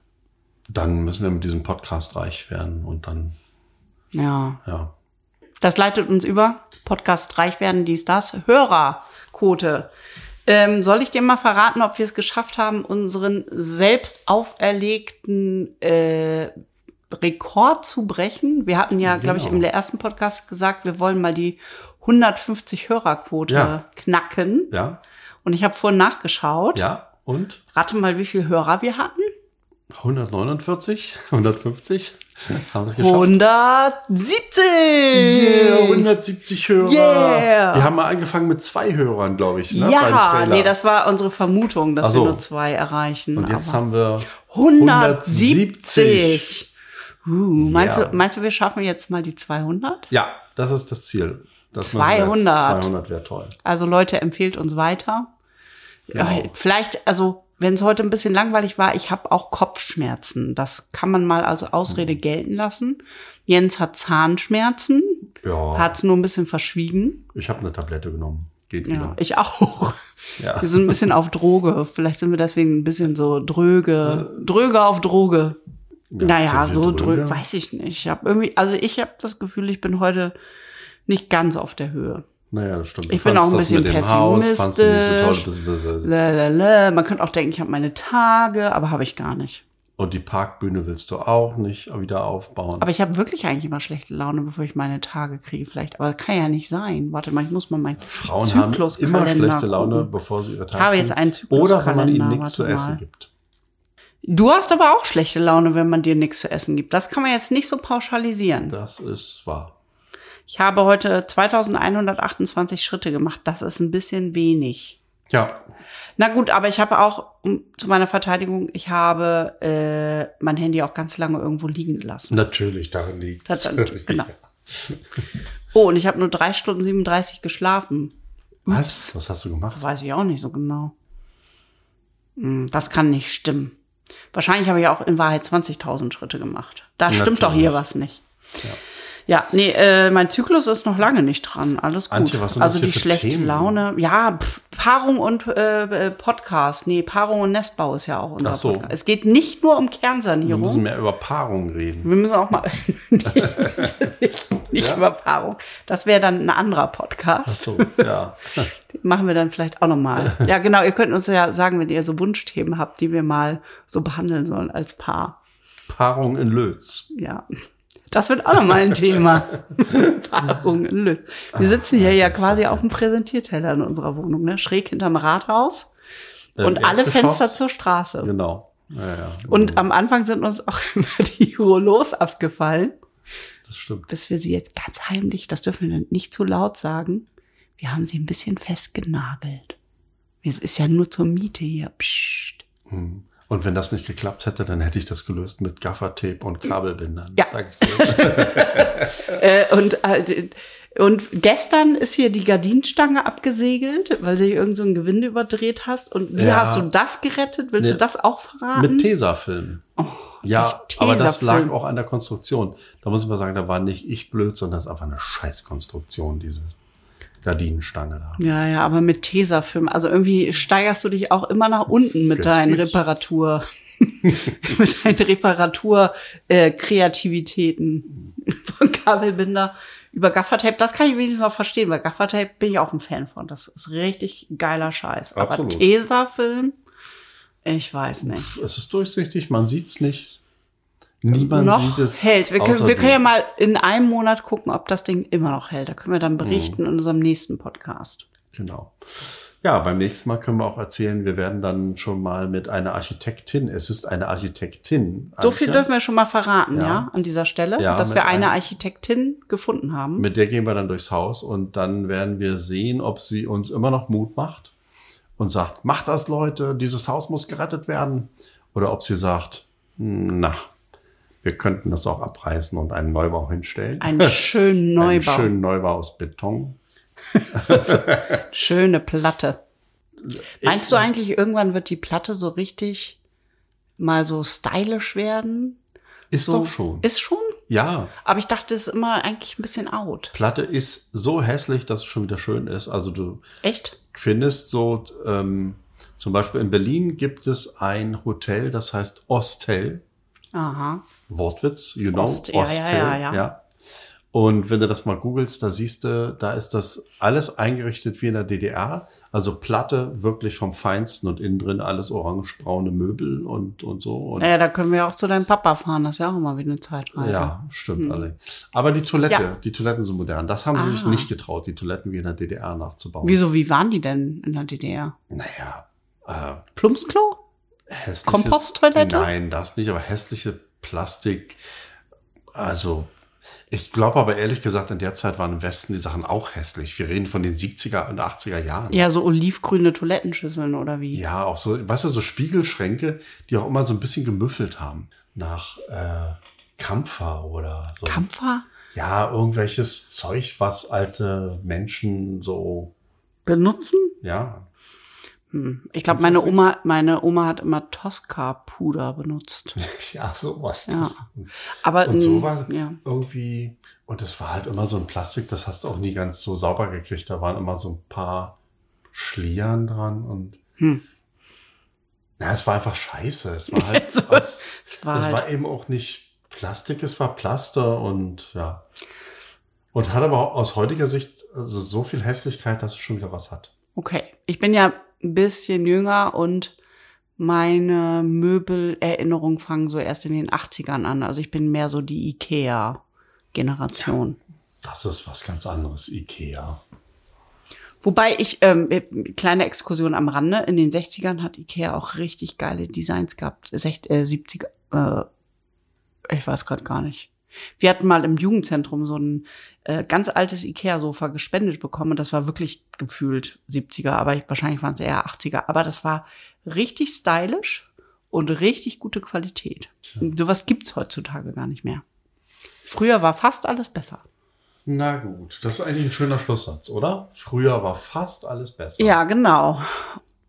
Speaker 2: Dann müssen wir mit diesem Podcast reich werden und dann,
Speaker 1: Ja.
Speaker 2: ja.
Speaker 1: Das leitet uns über. Podcast reich werden, dies, das. Hörerquote. Ähm, soll ich dir mal verraten, ob wir es geschafft haben, unseren selbst auferlegten äh, Rekord zu brechen? Wir hatten ja, glaube ich,
Speaker 2: Genau.
Speaker 1: im ersten Podcast gesagt, wir wollen mal die 150 Hörerquote
Speaker 2: Ja.
Speaker 1: knacken.
Speaker 2: Ja,
Speaker 1: Und ich habe vorhin nachgeschaut.
Speaker 2: ja. Und
Speaker 1: Rate mal, wie viele Hörer wir hatten.
Speaker 2: 149, 150? Haben wir es geschafft?
Speaker 1: 170!
Speaker 2: Yeah, 170 Hörer.
Speaker 1: Yeah.
Speaker 2: Wir haben mal angefangen mit zwei Hörern, glaube ich. Ne,
Speaker 1: Ja, nee, das war unsere Vermutung, dass
Speaker 2: so.
Speaker 1: wir nur zwei erreichen.
Speaker 2: Und jetzt haben wir
Speaker 1: 170. Uh, meinst,
Speaker 2: Ja.
Speaker 1: du, meinst du, wir schaffen jetzt mal die 200?
Speaker 2: Ja, das ist das Ziel. Das müssen wir jetzt-
Speaker 1: 200.
Speaker 2: 200 wäre toll.
Speaker 1: Also Leute, empfehlt uns weiter.
Speaker 2: Genau.
Speaker 1: Ja, vielleicht, also wenn es heute ein bisschen langweilig war, ich habe auch Kopfschmerzen. Das kann man mal als Ausrede
Speaker 2: Mhm.
Speaker 1: gelten lassen. Jens hat Zahnschmerzen,
Speaker 2: Ja,
Speaker 1: hat es nur ein bisschen verschwiegen.
Speaker 2: ich habe eine Tablette genommen. geht
Speaker 1: Ja,
Speaker 2: wieder.
Speaker 1: ich auch.
Speaker 2: Ja.
Speaker 1: Wir sind ein bisschen auf Droge. Vielleicht sind wir deswegen ein bisschen so dröge. Dröge auf Droge. naja,
Speaker 2: sind wir
Speaker 1: so
Speaker 2: dröge?
Speaker 1: dröge, weiß ich nicht. Ich habe irgendwie, also ich habe das Gefühl, ich bin heute nicht ganz auf der Höhe.
Speaker 2: Naja, das stimmt.
Speaker 1: Ich bin auch ein bisschen
Speaker 2: so
Speaker 1: pessimistisch.
Speaker 2: toll, bisschen-
Speaker 1: Lalalala. Man könnte auch denken, ich habe meine Tage, aber habe ich gar nicht.
Speaker 2: Und die Parkbühne willst du auch nicht wieder aufbauen.
Speaker 1: Aber ich habe wirklich eigentlich immer schlechte Laune, bevor ich meine Tage kriege vielleicht. Aber das kann ja nicht sein. Warte mal, ich muss mal meinen
Speaker 2: Frauen haben immer schlechte Laune,
Speaker 1: gucken.
Speaker 2: bevor sie ihre Tage
Speaker 1: Ich habe jetzt
Speaker 2: kriegen.
Speaker 1: einen
Speaker 2: Oder wenn man ihnen nichts zu essen
Speaker 1: mal.
Speaker 2: gibt.
Speaker 1: Du hast aber auch schlechte Laune, wenn man dir nichts zu essen gibt. Das kann man jetzt nicht so pauschalisieren.
Speaker 2: Das ist wahr.
Speaker 1: Ich habe heute 2128 Schritte gemacht. Das ist ein bisschen wenig.
Speaker 2: Ja,
Speaker 1: Na gut, aber ich habe auch, um, zu meiner Verteidigung, ich habe äh, mein Handy auch ganz lange irgendwo liegen gelassen.
Speaker 2: natürlich, darin liegt
Speaker 1: Das, genau. Oh, und ich habe nur drei Stunden 37 geschlafen.
Speaker 2: Was? Was hast du gemacht?
Speaker 1: Weiß ich auch nicht so genau. Hm, Das kann nicht stimmen. Wahrscheinlich habe ich auch in Wahrheit 20.000 Schritte gemacht. Da stimmt doch
Speaker 2: Natürlich.
Speaker 1: hier was nicht. Ja, nee, äh, mein Zyklus ist noch lange nicht dran. Alles gut.
Speaker 2: Antje, was sind das
Speaker 1: also
Speaker 2: hier
Speaker 1: die schlechte
Speaker 2: Themen?
Speaker 1: Laune. Ja, pff, Paarung und äh, äh, Podcast. Nee, Paarung und Nestbau ist ja auch unser
Speaker 2: Ach so.
Speaker 1: Podcast. Es geht nicht nur um
Speaker 2: Wir
Speaker 1: Kernsanierung.
Speaker 2: müssen mehr über Paarung reden.
Speaker 1: Wir müssen auch mal nicht, nicht über Paarung. Das wäre dann ein anderer Podcast.
Speaker 2: So, ja.
Speaker 1: Machen wir dann vielleicht auch nochmal. Ja, genau. Ihr könnt uns ja sagen, wenn ihr so Wunschthemen habt, die wir mal so behandeln sollen als Paar.
Speaker 2: Paarung in Lötz.
Speaker 1: Ja. Das wird auch nochmal ein Thema. Paarung in Lös. Wir sitzen hier ja quasi auf dem Präsentierteller in unserer Wohnung, ne? schräg hinterm Rathaus
Speaker 2: Äh,
Speaker 1: und alle
Speaker 2: Erdgeschoss.
Speaker 1: Fenster zur Straße.
Speaker 2: Genau. Ja, ja.
Speaker 1: Und am Anfang sind uns auch immer die Rollos abgefallen,
Speaker 2: das stimmt.
Speaker 1: bis wir sie jetzt ganz heimlich, das dürfen wir nicht zu laut sagen, wir haben sie ein bisschen festgenagelt. Es ist ja nur zur Miete hier. Psst.
Speaker 2: Und wenn das nicht geklappt hätte, dann hätte ich das gelöst mit Gaffertape und Kabelbindern.
Speaker 1: Ja. Äh, und, äh, und gestern ist hier die Gardinenstange abgesegelt, weil sich irgend so ein Gewinde überdreht hast. Und wie
Speaker 2: Ja.
Speaker 1: hast du das gerettet? Willst
Speaker 2: Nee.
Speaker 1: du das auch verraten?
Speaker 2: mit Tesafilm. ja,
Speaker 1: echt
Speaker 2: aber das lag auch an der Konstruktion. Da muss ich mal sagen, da war nicht ich blöd, sondern das ist einfach eine Scheißkonstruktion, diese Gardinenstange da.
Speaker 1: Ja, ja, aber mit Tesafilm. Also irgendwie steigerst du dich auch immer nach unten mit deinen. Reparatur, mit deinen Reparatur-Kreativitäten von Kabelbinder über Gaffertape. Das kann ich wenigstens noch verstehen, weil Gaffertape bin ich auch ein Fan von. Das ist richtig geiler Scheiß. Aber
Speaker 2: Absolut.
Speaker 1: Tesafilm, ich weiß nicht.
Speaker 2: Es ist durchsichtig, man sieht's nicht. Niemand
Speaker 1: noch
Speaker 2: sieht es.
Speaker 1: hält. Wir können, wir können ja mal in einem Monat gucken, ob das Ding immer noch hält. Da können wir dann
Speaker 2: Mhm.
Speaker 1: berichten in unserem nächsten Podcast.
Speaker 2: Genau. Ja, beim nächsten Mal können wir auch erzählen, wir werden dann schon mal mit einer Architektin, es ist eine Architektin.
Speaker 1: So viel dürfen wir schon mal verraten, ja,
Speaker 2: Ja.
Speaker 1: an dieser Stelle,
Speaker 2: Ja,
Speaker 1: dass wir eine Architektin gefunden haben.
Speaker 2: Mit der gehen wir dann durchs Haus und dann werden wir sehen, ob sie uns immer noch Mut macht und sagt, macht das Leute, dieses Haus muss gerettet werden. Oder ob sie sagt, na, wir könnten das auch abreißen und einen Neubau hinstellen.
Speaker 1: Einen schönen Neubau,
Speaker 2: Einen schönen Neubau aus Beton.
Speaker 1: schöne Platte. Meinst du eigentlich, irgendwann wird die Platte so richtig mal so stylisch werden?
Speaker 2: Ist
Speaker 1: So,
Speaker 2: doch schon.
Speaker 1: Ist schon?
Speaker 2: ja,
Speaker 1: Aber ich dachte, es ist immer eigentlich ein bisschen out.
Speaker 2: Platte ist so hässlich, dass es schon wieder schön ist. Also du
Speaker 1: Echt?
Speaker 2: findest so, ähm, zum Beispiel in Berlin gibt es ein Hotel, das heißt Ostel.
Speaker 1: Aha.
Speaker 2: Wortwitz, you know,
Speaker 1: Ost, ja, ja, ja, ja.
Speaker 2: Und wenn du das mal googelst, da siehst du, da ist das alles eingerichtet wie in der DDR. Also Platte wirklich vom Feinsten und innen drin alles orangebraune Möbel und, und so. Und
Speaker 1: Naja, da können wir auch zu deinem Papa fahren. Das ist ja auch immer wieder eine Zeitreise.
Speaker 2: ja, stimmt alle. Aber die Toilette,
Speaker 1: Ja.
Speaker 2: die Toiletten sind modern. Das haben sie sich
Speaker 1: Ah.
Speaker 2: nicht getraut, die Toiletten wie in der DDR nachzubauen.
Speaker 1: Wieso, wie waren die denn in der DDR?
Speaker 2: Naja, äh,
Speaker 1: Plumpsklo? Komposttoilette?
Speaker 2: Nein, das nicht, aber hässliche Plastik. Also, ich glaube aber ehrlich gesagt, in der Zeit waren im Westen die Sachen auch hässlich. Wir reden von den 70er und 80er Jahren.
Speaker 1: Ja, so olivgrüne Toilettenschüsseln oder wie?
Speaker 2: Ja, auch so, weißt du, so Spiegelschränke, die auch immer so ein bisschen gemüffelt haben. Nach äh, Kampfer oder so.
Speaker 1: Kampfer?
Speaker 2: ja, irgendwelches Zeug, was alte Menschen so,
Speaker 1: Benutzen?
Speaker 2: ja.
Speaker 1: Hm. Ich glaube, meine? Oma, meine Oma hat immer Tosca-Puder benutzt.
Speaker 2: Ja, sowas.
Speaker 1: Ja. Aber
Speaker 2: Und so war
Speaker 1: ja.
Speaker 2: irgendwie, und das war halt immer so ein Plastik, das hast du auch nie ganz so sauber gekriegt. Da waren immer so ein paar Schlieren dran und
Speaker 1: Hm.
Speaker 2: ja, es war einfach scheiße. Es war halt,
Speaker 1: So,
Speaker 2: aus,
Speaker 1: es war
Speaker 2: es
Speaker 1: halt-
Speaker 2: war eben auch nicht Plastik, es war Plaster und ja. Und hat aber aus heutiger Sicht also so viel Hässlichkeit, dass es schon wieder was hat.
Speaker 1: Okay, ich bin ja bisschen jünger und meine Möbelerinnerungen fangen so erst in den 80ern an. Also ich bin mehr so die Ikea-Generation.
Speaker 2: Das ist was ganz anderes, Ikea.
Speaker 1: Wobei ich, ähm, äh, kleine Exkursion am Rande, in den 60ern hat Ikea auch richtig geile Designs gehabt. Sech, äh, 70er, äh, ich weiß gerade gar nicht. Wir hatten mal im Jugendzentrum so ein äh, ganz altes Ikea-Sofa gespendet bekommen. Und das war wirklich gefühlt 70er, aber ich, wahrscheinlich waren es eher 80er. Aber das war richtig stylisch und richtig gute Qualität. Und sowas gibt's heutzutage gar nicht mehr. Früher war fast alles besser.
Speaker 2: Na gut, das ist eigentlich ein schöner Schlusssatz, oder? Früher war fast alles besser.
Speaker 1: Ja, genau.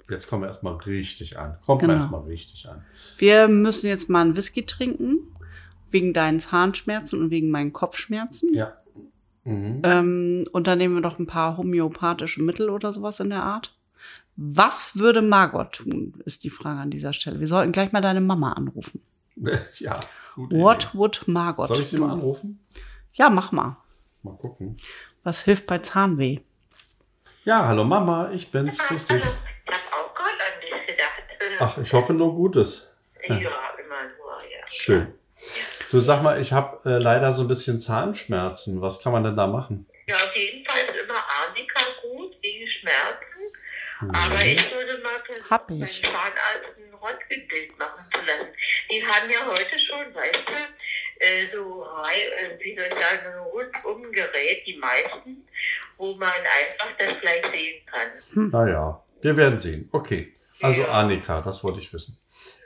Speaker 2: Jetzt kommen wir erstmal richtig an. Kommt
Speaker 1: Genau.
Speaker 2: man erstmal richtig an.
Speaker 1: Wir müssen jetzt mal einen Whisky trinken, wegen deinen Zahnschmerzen und wegen meinen Kopfschmerzen.
Speaker 2: Ja. Mhm.
Speaker 1: Ähm, und dann nehmen wir noch ein paar homöopathische Mittel oder sowas in der Art. Was würde Margot tun, ist die Frage an dieser Stelle. Wir sollten gleich mal deine Mama anrufen.
Speaker 2: ja. Gute
Speaker 1: What
Speaker 2: Idee.
Speaker 1: would Margot
Speaker 2: Soll ich sie
Speaker 1: do?
Speaker 2: mal anrufen?
Speaker 1: Ja, mach mal.
Speaker 2: Mal gucken.
Speaker 1: Was hilft bei Zahnweh?
Speaker 2: Ja, hallo Mama, ich bin's. Grüß dich.
Speaker 9: Ich habe auch gerade an dich gedacht.
Speaker 2: Ach, ich hoffe nur Gutes.
Speaker 9: ja, immer nur, ja.
Speaker 2: Schön. Du sag mal, ich habe äh, leider so ein bisschen Zahnschmerzen. Was kann man denn da machen?
Speaker 9: Ja, auf jeden Fall ist immer Arnika gut gegen Schmerzen. Aber ich würde mal versuchen,
Speaker 1: Hab
Speaker 9: meinen
Speaker 1: ich.
Speaker 9: Zahnarzt ein Röntgenbild machen zu lassen. Die haben ja heute schon, weißt du, äh, so, äh, wie soll ich sagen, so ein Rundumgerät, die meisten, wo man einfach das gleich sehen kann.
Speaker 2: Naja, wir werden sehen. Okay. Also
Speaker 9: Ja.
Speaker 2: Annika, das wollte ich wissen.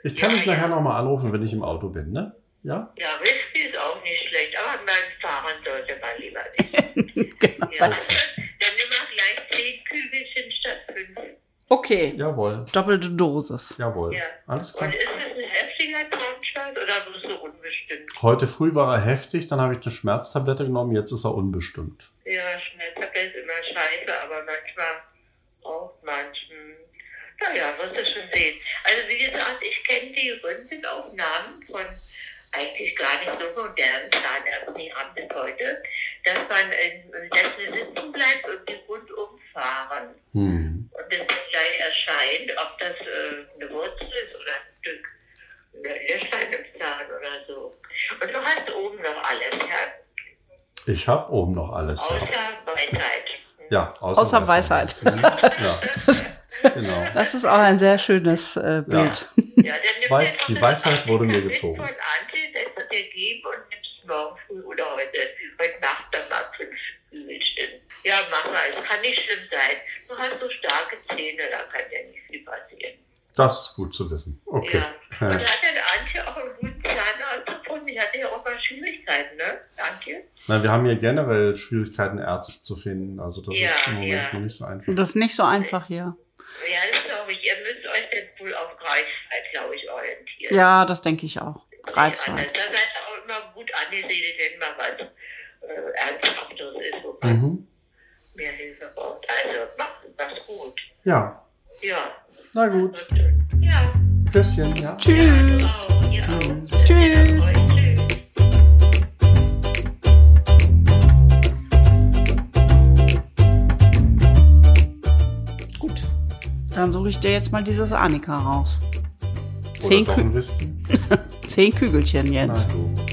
Speaker 2: Ich kann
Speaker 9: Ja,
Speaker 2: dich
Speaker 9: ja.
Speaker 2: nachher nochmal anrufen, wenn ich im Auto bin, ne? Ja?
Speaker 9: Ja, Whisky ist auch nicht schlecht, aber beim Fahren sollte man lieber nicht.
Speaker 1: genau.
Speaker 9: Ja. Dann nimm mal gleich zehn Kügelchen statt fünf.
Speaker 1: Okay,
Speaker 2: Jawohl.
Speaker 1: doppelte Dosis.
Speaker 2: Jawohl.
Speaker 9: Ja.
Speaker 2: Alles klar.
Speaker 9: Und ist es ein heftiger Zahnschmerz oder bloß so unbestimmt?
Speaker 2: Heute früh war er heftig, dann habe ich eine Schmerztablette genommen, jetzt ist er unbestimmt.
Speaker 9: Ja, Schmerztabelle ist immer scheiße, aber manchmal braucht man. Hm. Naja, wirst du schon sehen. Also wie gesagt, ich kenne die Röntgenaufnahmen von eigentlich gar nicht so modernen Zahnärzten, die haben das heute, dass man in, in sitzen bleibt und die rundum fahren.
Speaker 2: Hm.
Speaker 9: und es dann gleich erscheint, ob das äh, eine Wurzel ist oder ein Stück eine Löchlein im Zahn oder so. Und du hast oben noch alles, ja?
Speaker 2: Ich habe oben noch alles.
Speaker 9: Außer
Speaker 2: Ja,
Speaker 9: Weisheit.
Speaker 2: ja außer,
Speaker 1: Außer Weisheit.
Speaker 2: Mhm. Ja, genau.
Speaker 1: Das ist auch ein sehr schönes äh, Bild.
Speaker 9: Ja, dann nimm
Speaker 2: Weiß- die Weisheit wurde mir gezogen.
Speaker 9: Das wird dir geben und nimmst morgen früh oder heute, heute Nacht dann mal fünf Kügelchen. Ja, mach mal, es kann nicht schlimm sein. Du hast so starke Zähne, da kann ja nicht viel passieren.
Speaker 2: Das ist gut zu wissen. Okay.
Speaker 9: Ja. Und hat denn Antje auch einen guten Zahnarzt gefunden? Die hatte ja auch mal Schwierigkeiten, ne? Antje?
Speaker 2: Na, wir haben hier generell Schwierigkeiten, Ärzte zu finden. Also das
Speaker 9: Ja,
Speaker 2: ist im Moment
Speaker 9: ja.
Speaker 2: noch nicht so einfach.
Speaker 1: Das ist nicht so einfach hier.
Speaker 9: Ja, das glaube ich. Ihr müsst euch denn wohl auf Greifswald, glaube ich, orientieren.
Speaker 1: Ja, das denke ich auch. Greifswald.
Speaker 9: Da seid ihr auch immer gut angesiedelt, wenn mal was äh, Ernsthaftes ist, wo man
Speaker 2: Mhm.
Speaker 9: mehr Hilfe braucht. Also, macht was gut.
Speaker 2: Ja.
Speaker 9: Ja.
Speaker 2: Na gut.
Speaker 9: Ja.
Speaker 2: Küsschen, ja.
Speaker 1: Tschüss.
Speaker 9: Auch.
Speaker 1: Tschüss.
Speaker 9: Tschüss.
Speaker 1: Dann suche ich dir jetzt mal dieses Annika raus. Zehn, Kü zehn Kügelchen
Speaker 2: Na
Speaker 1: jetzt.
Speaker 2: gut.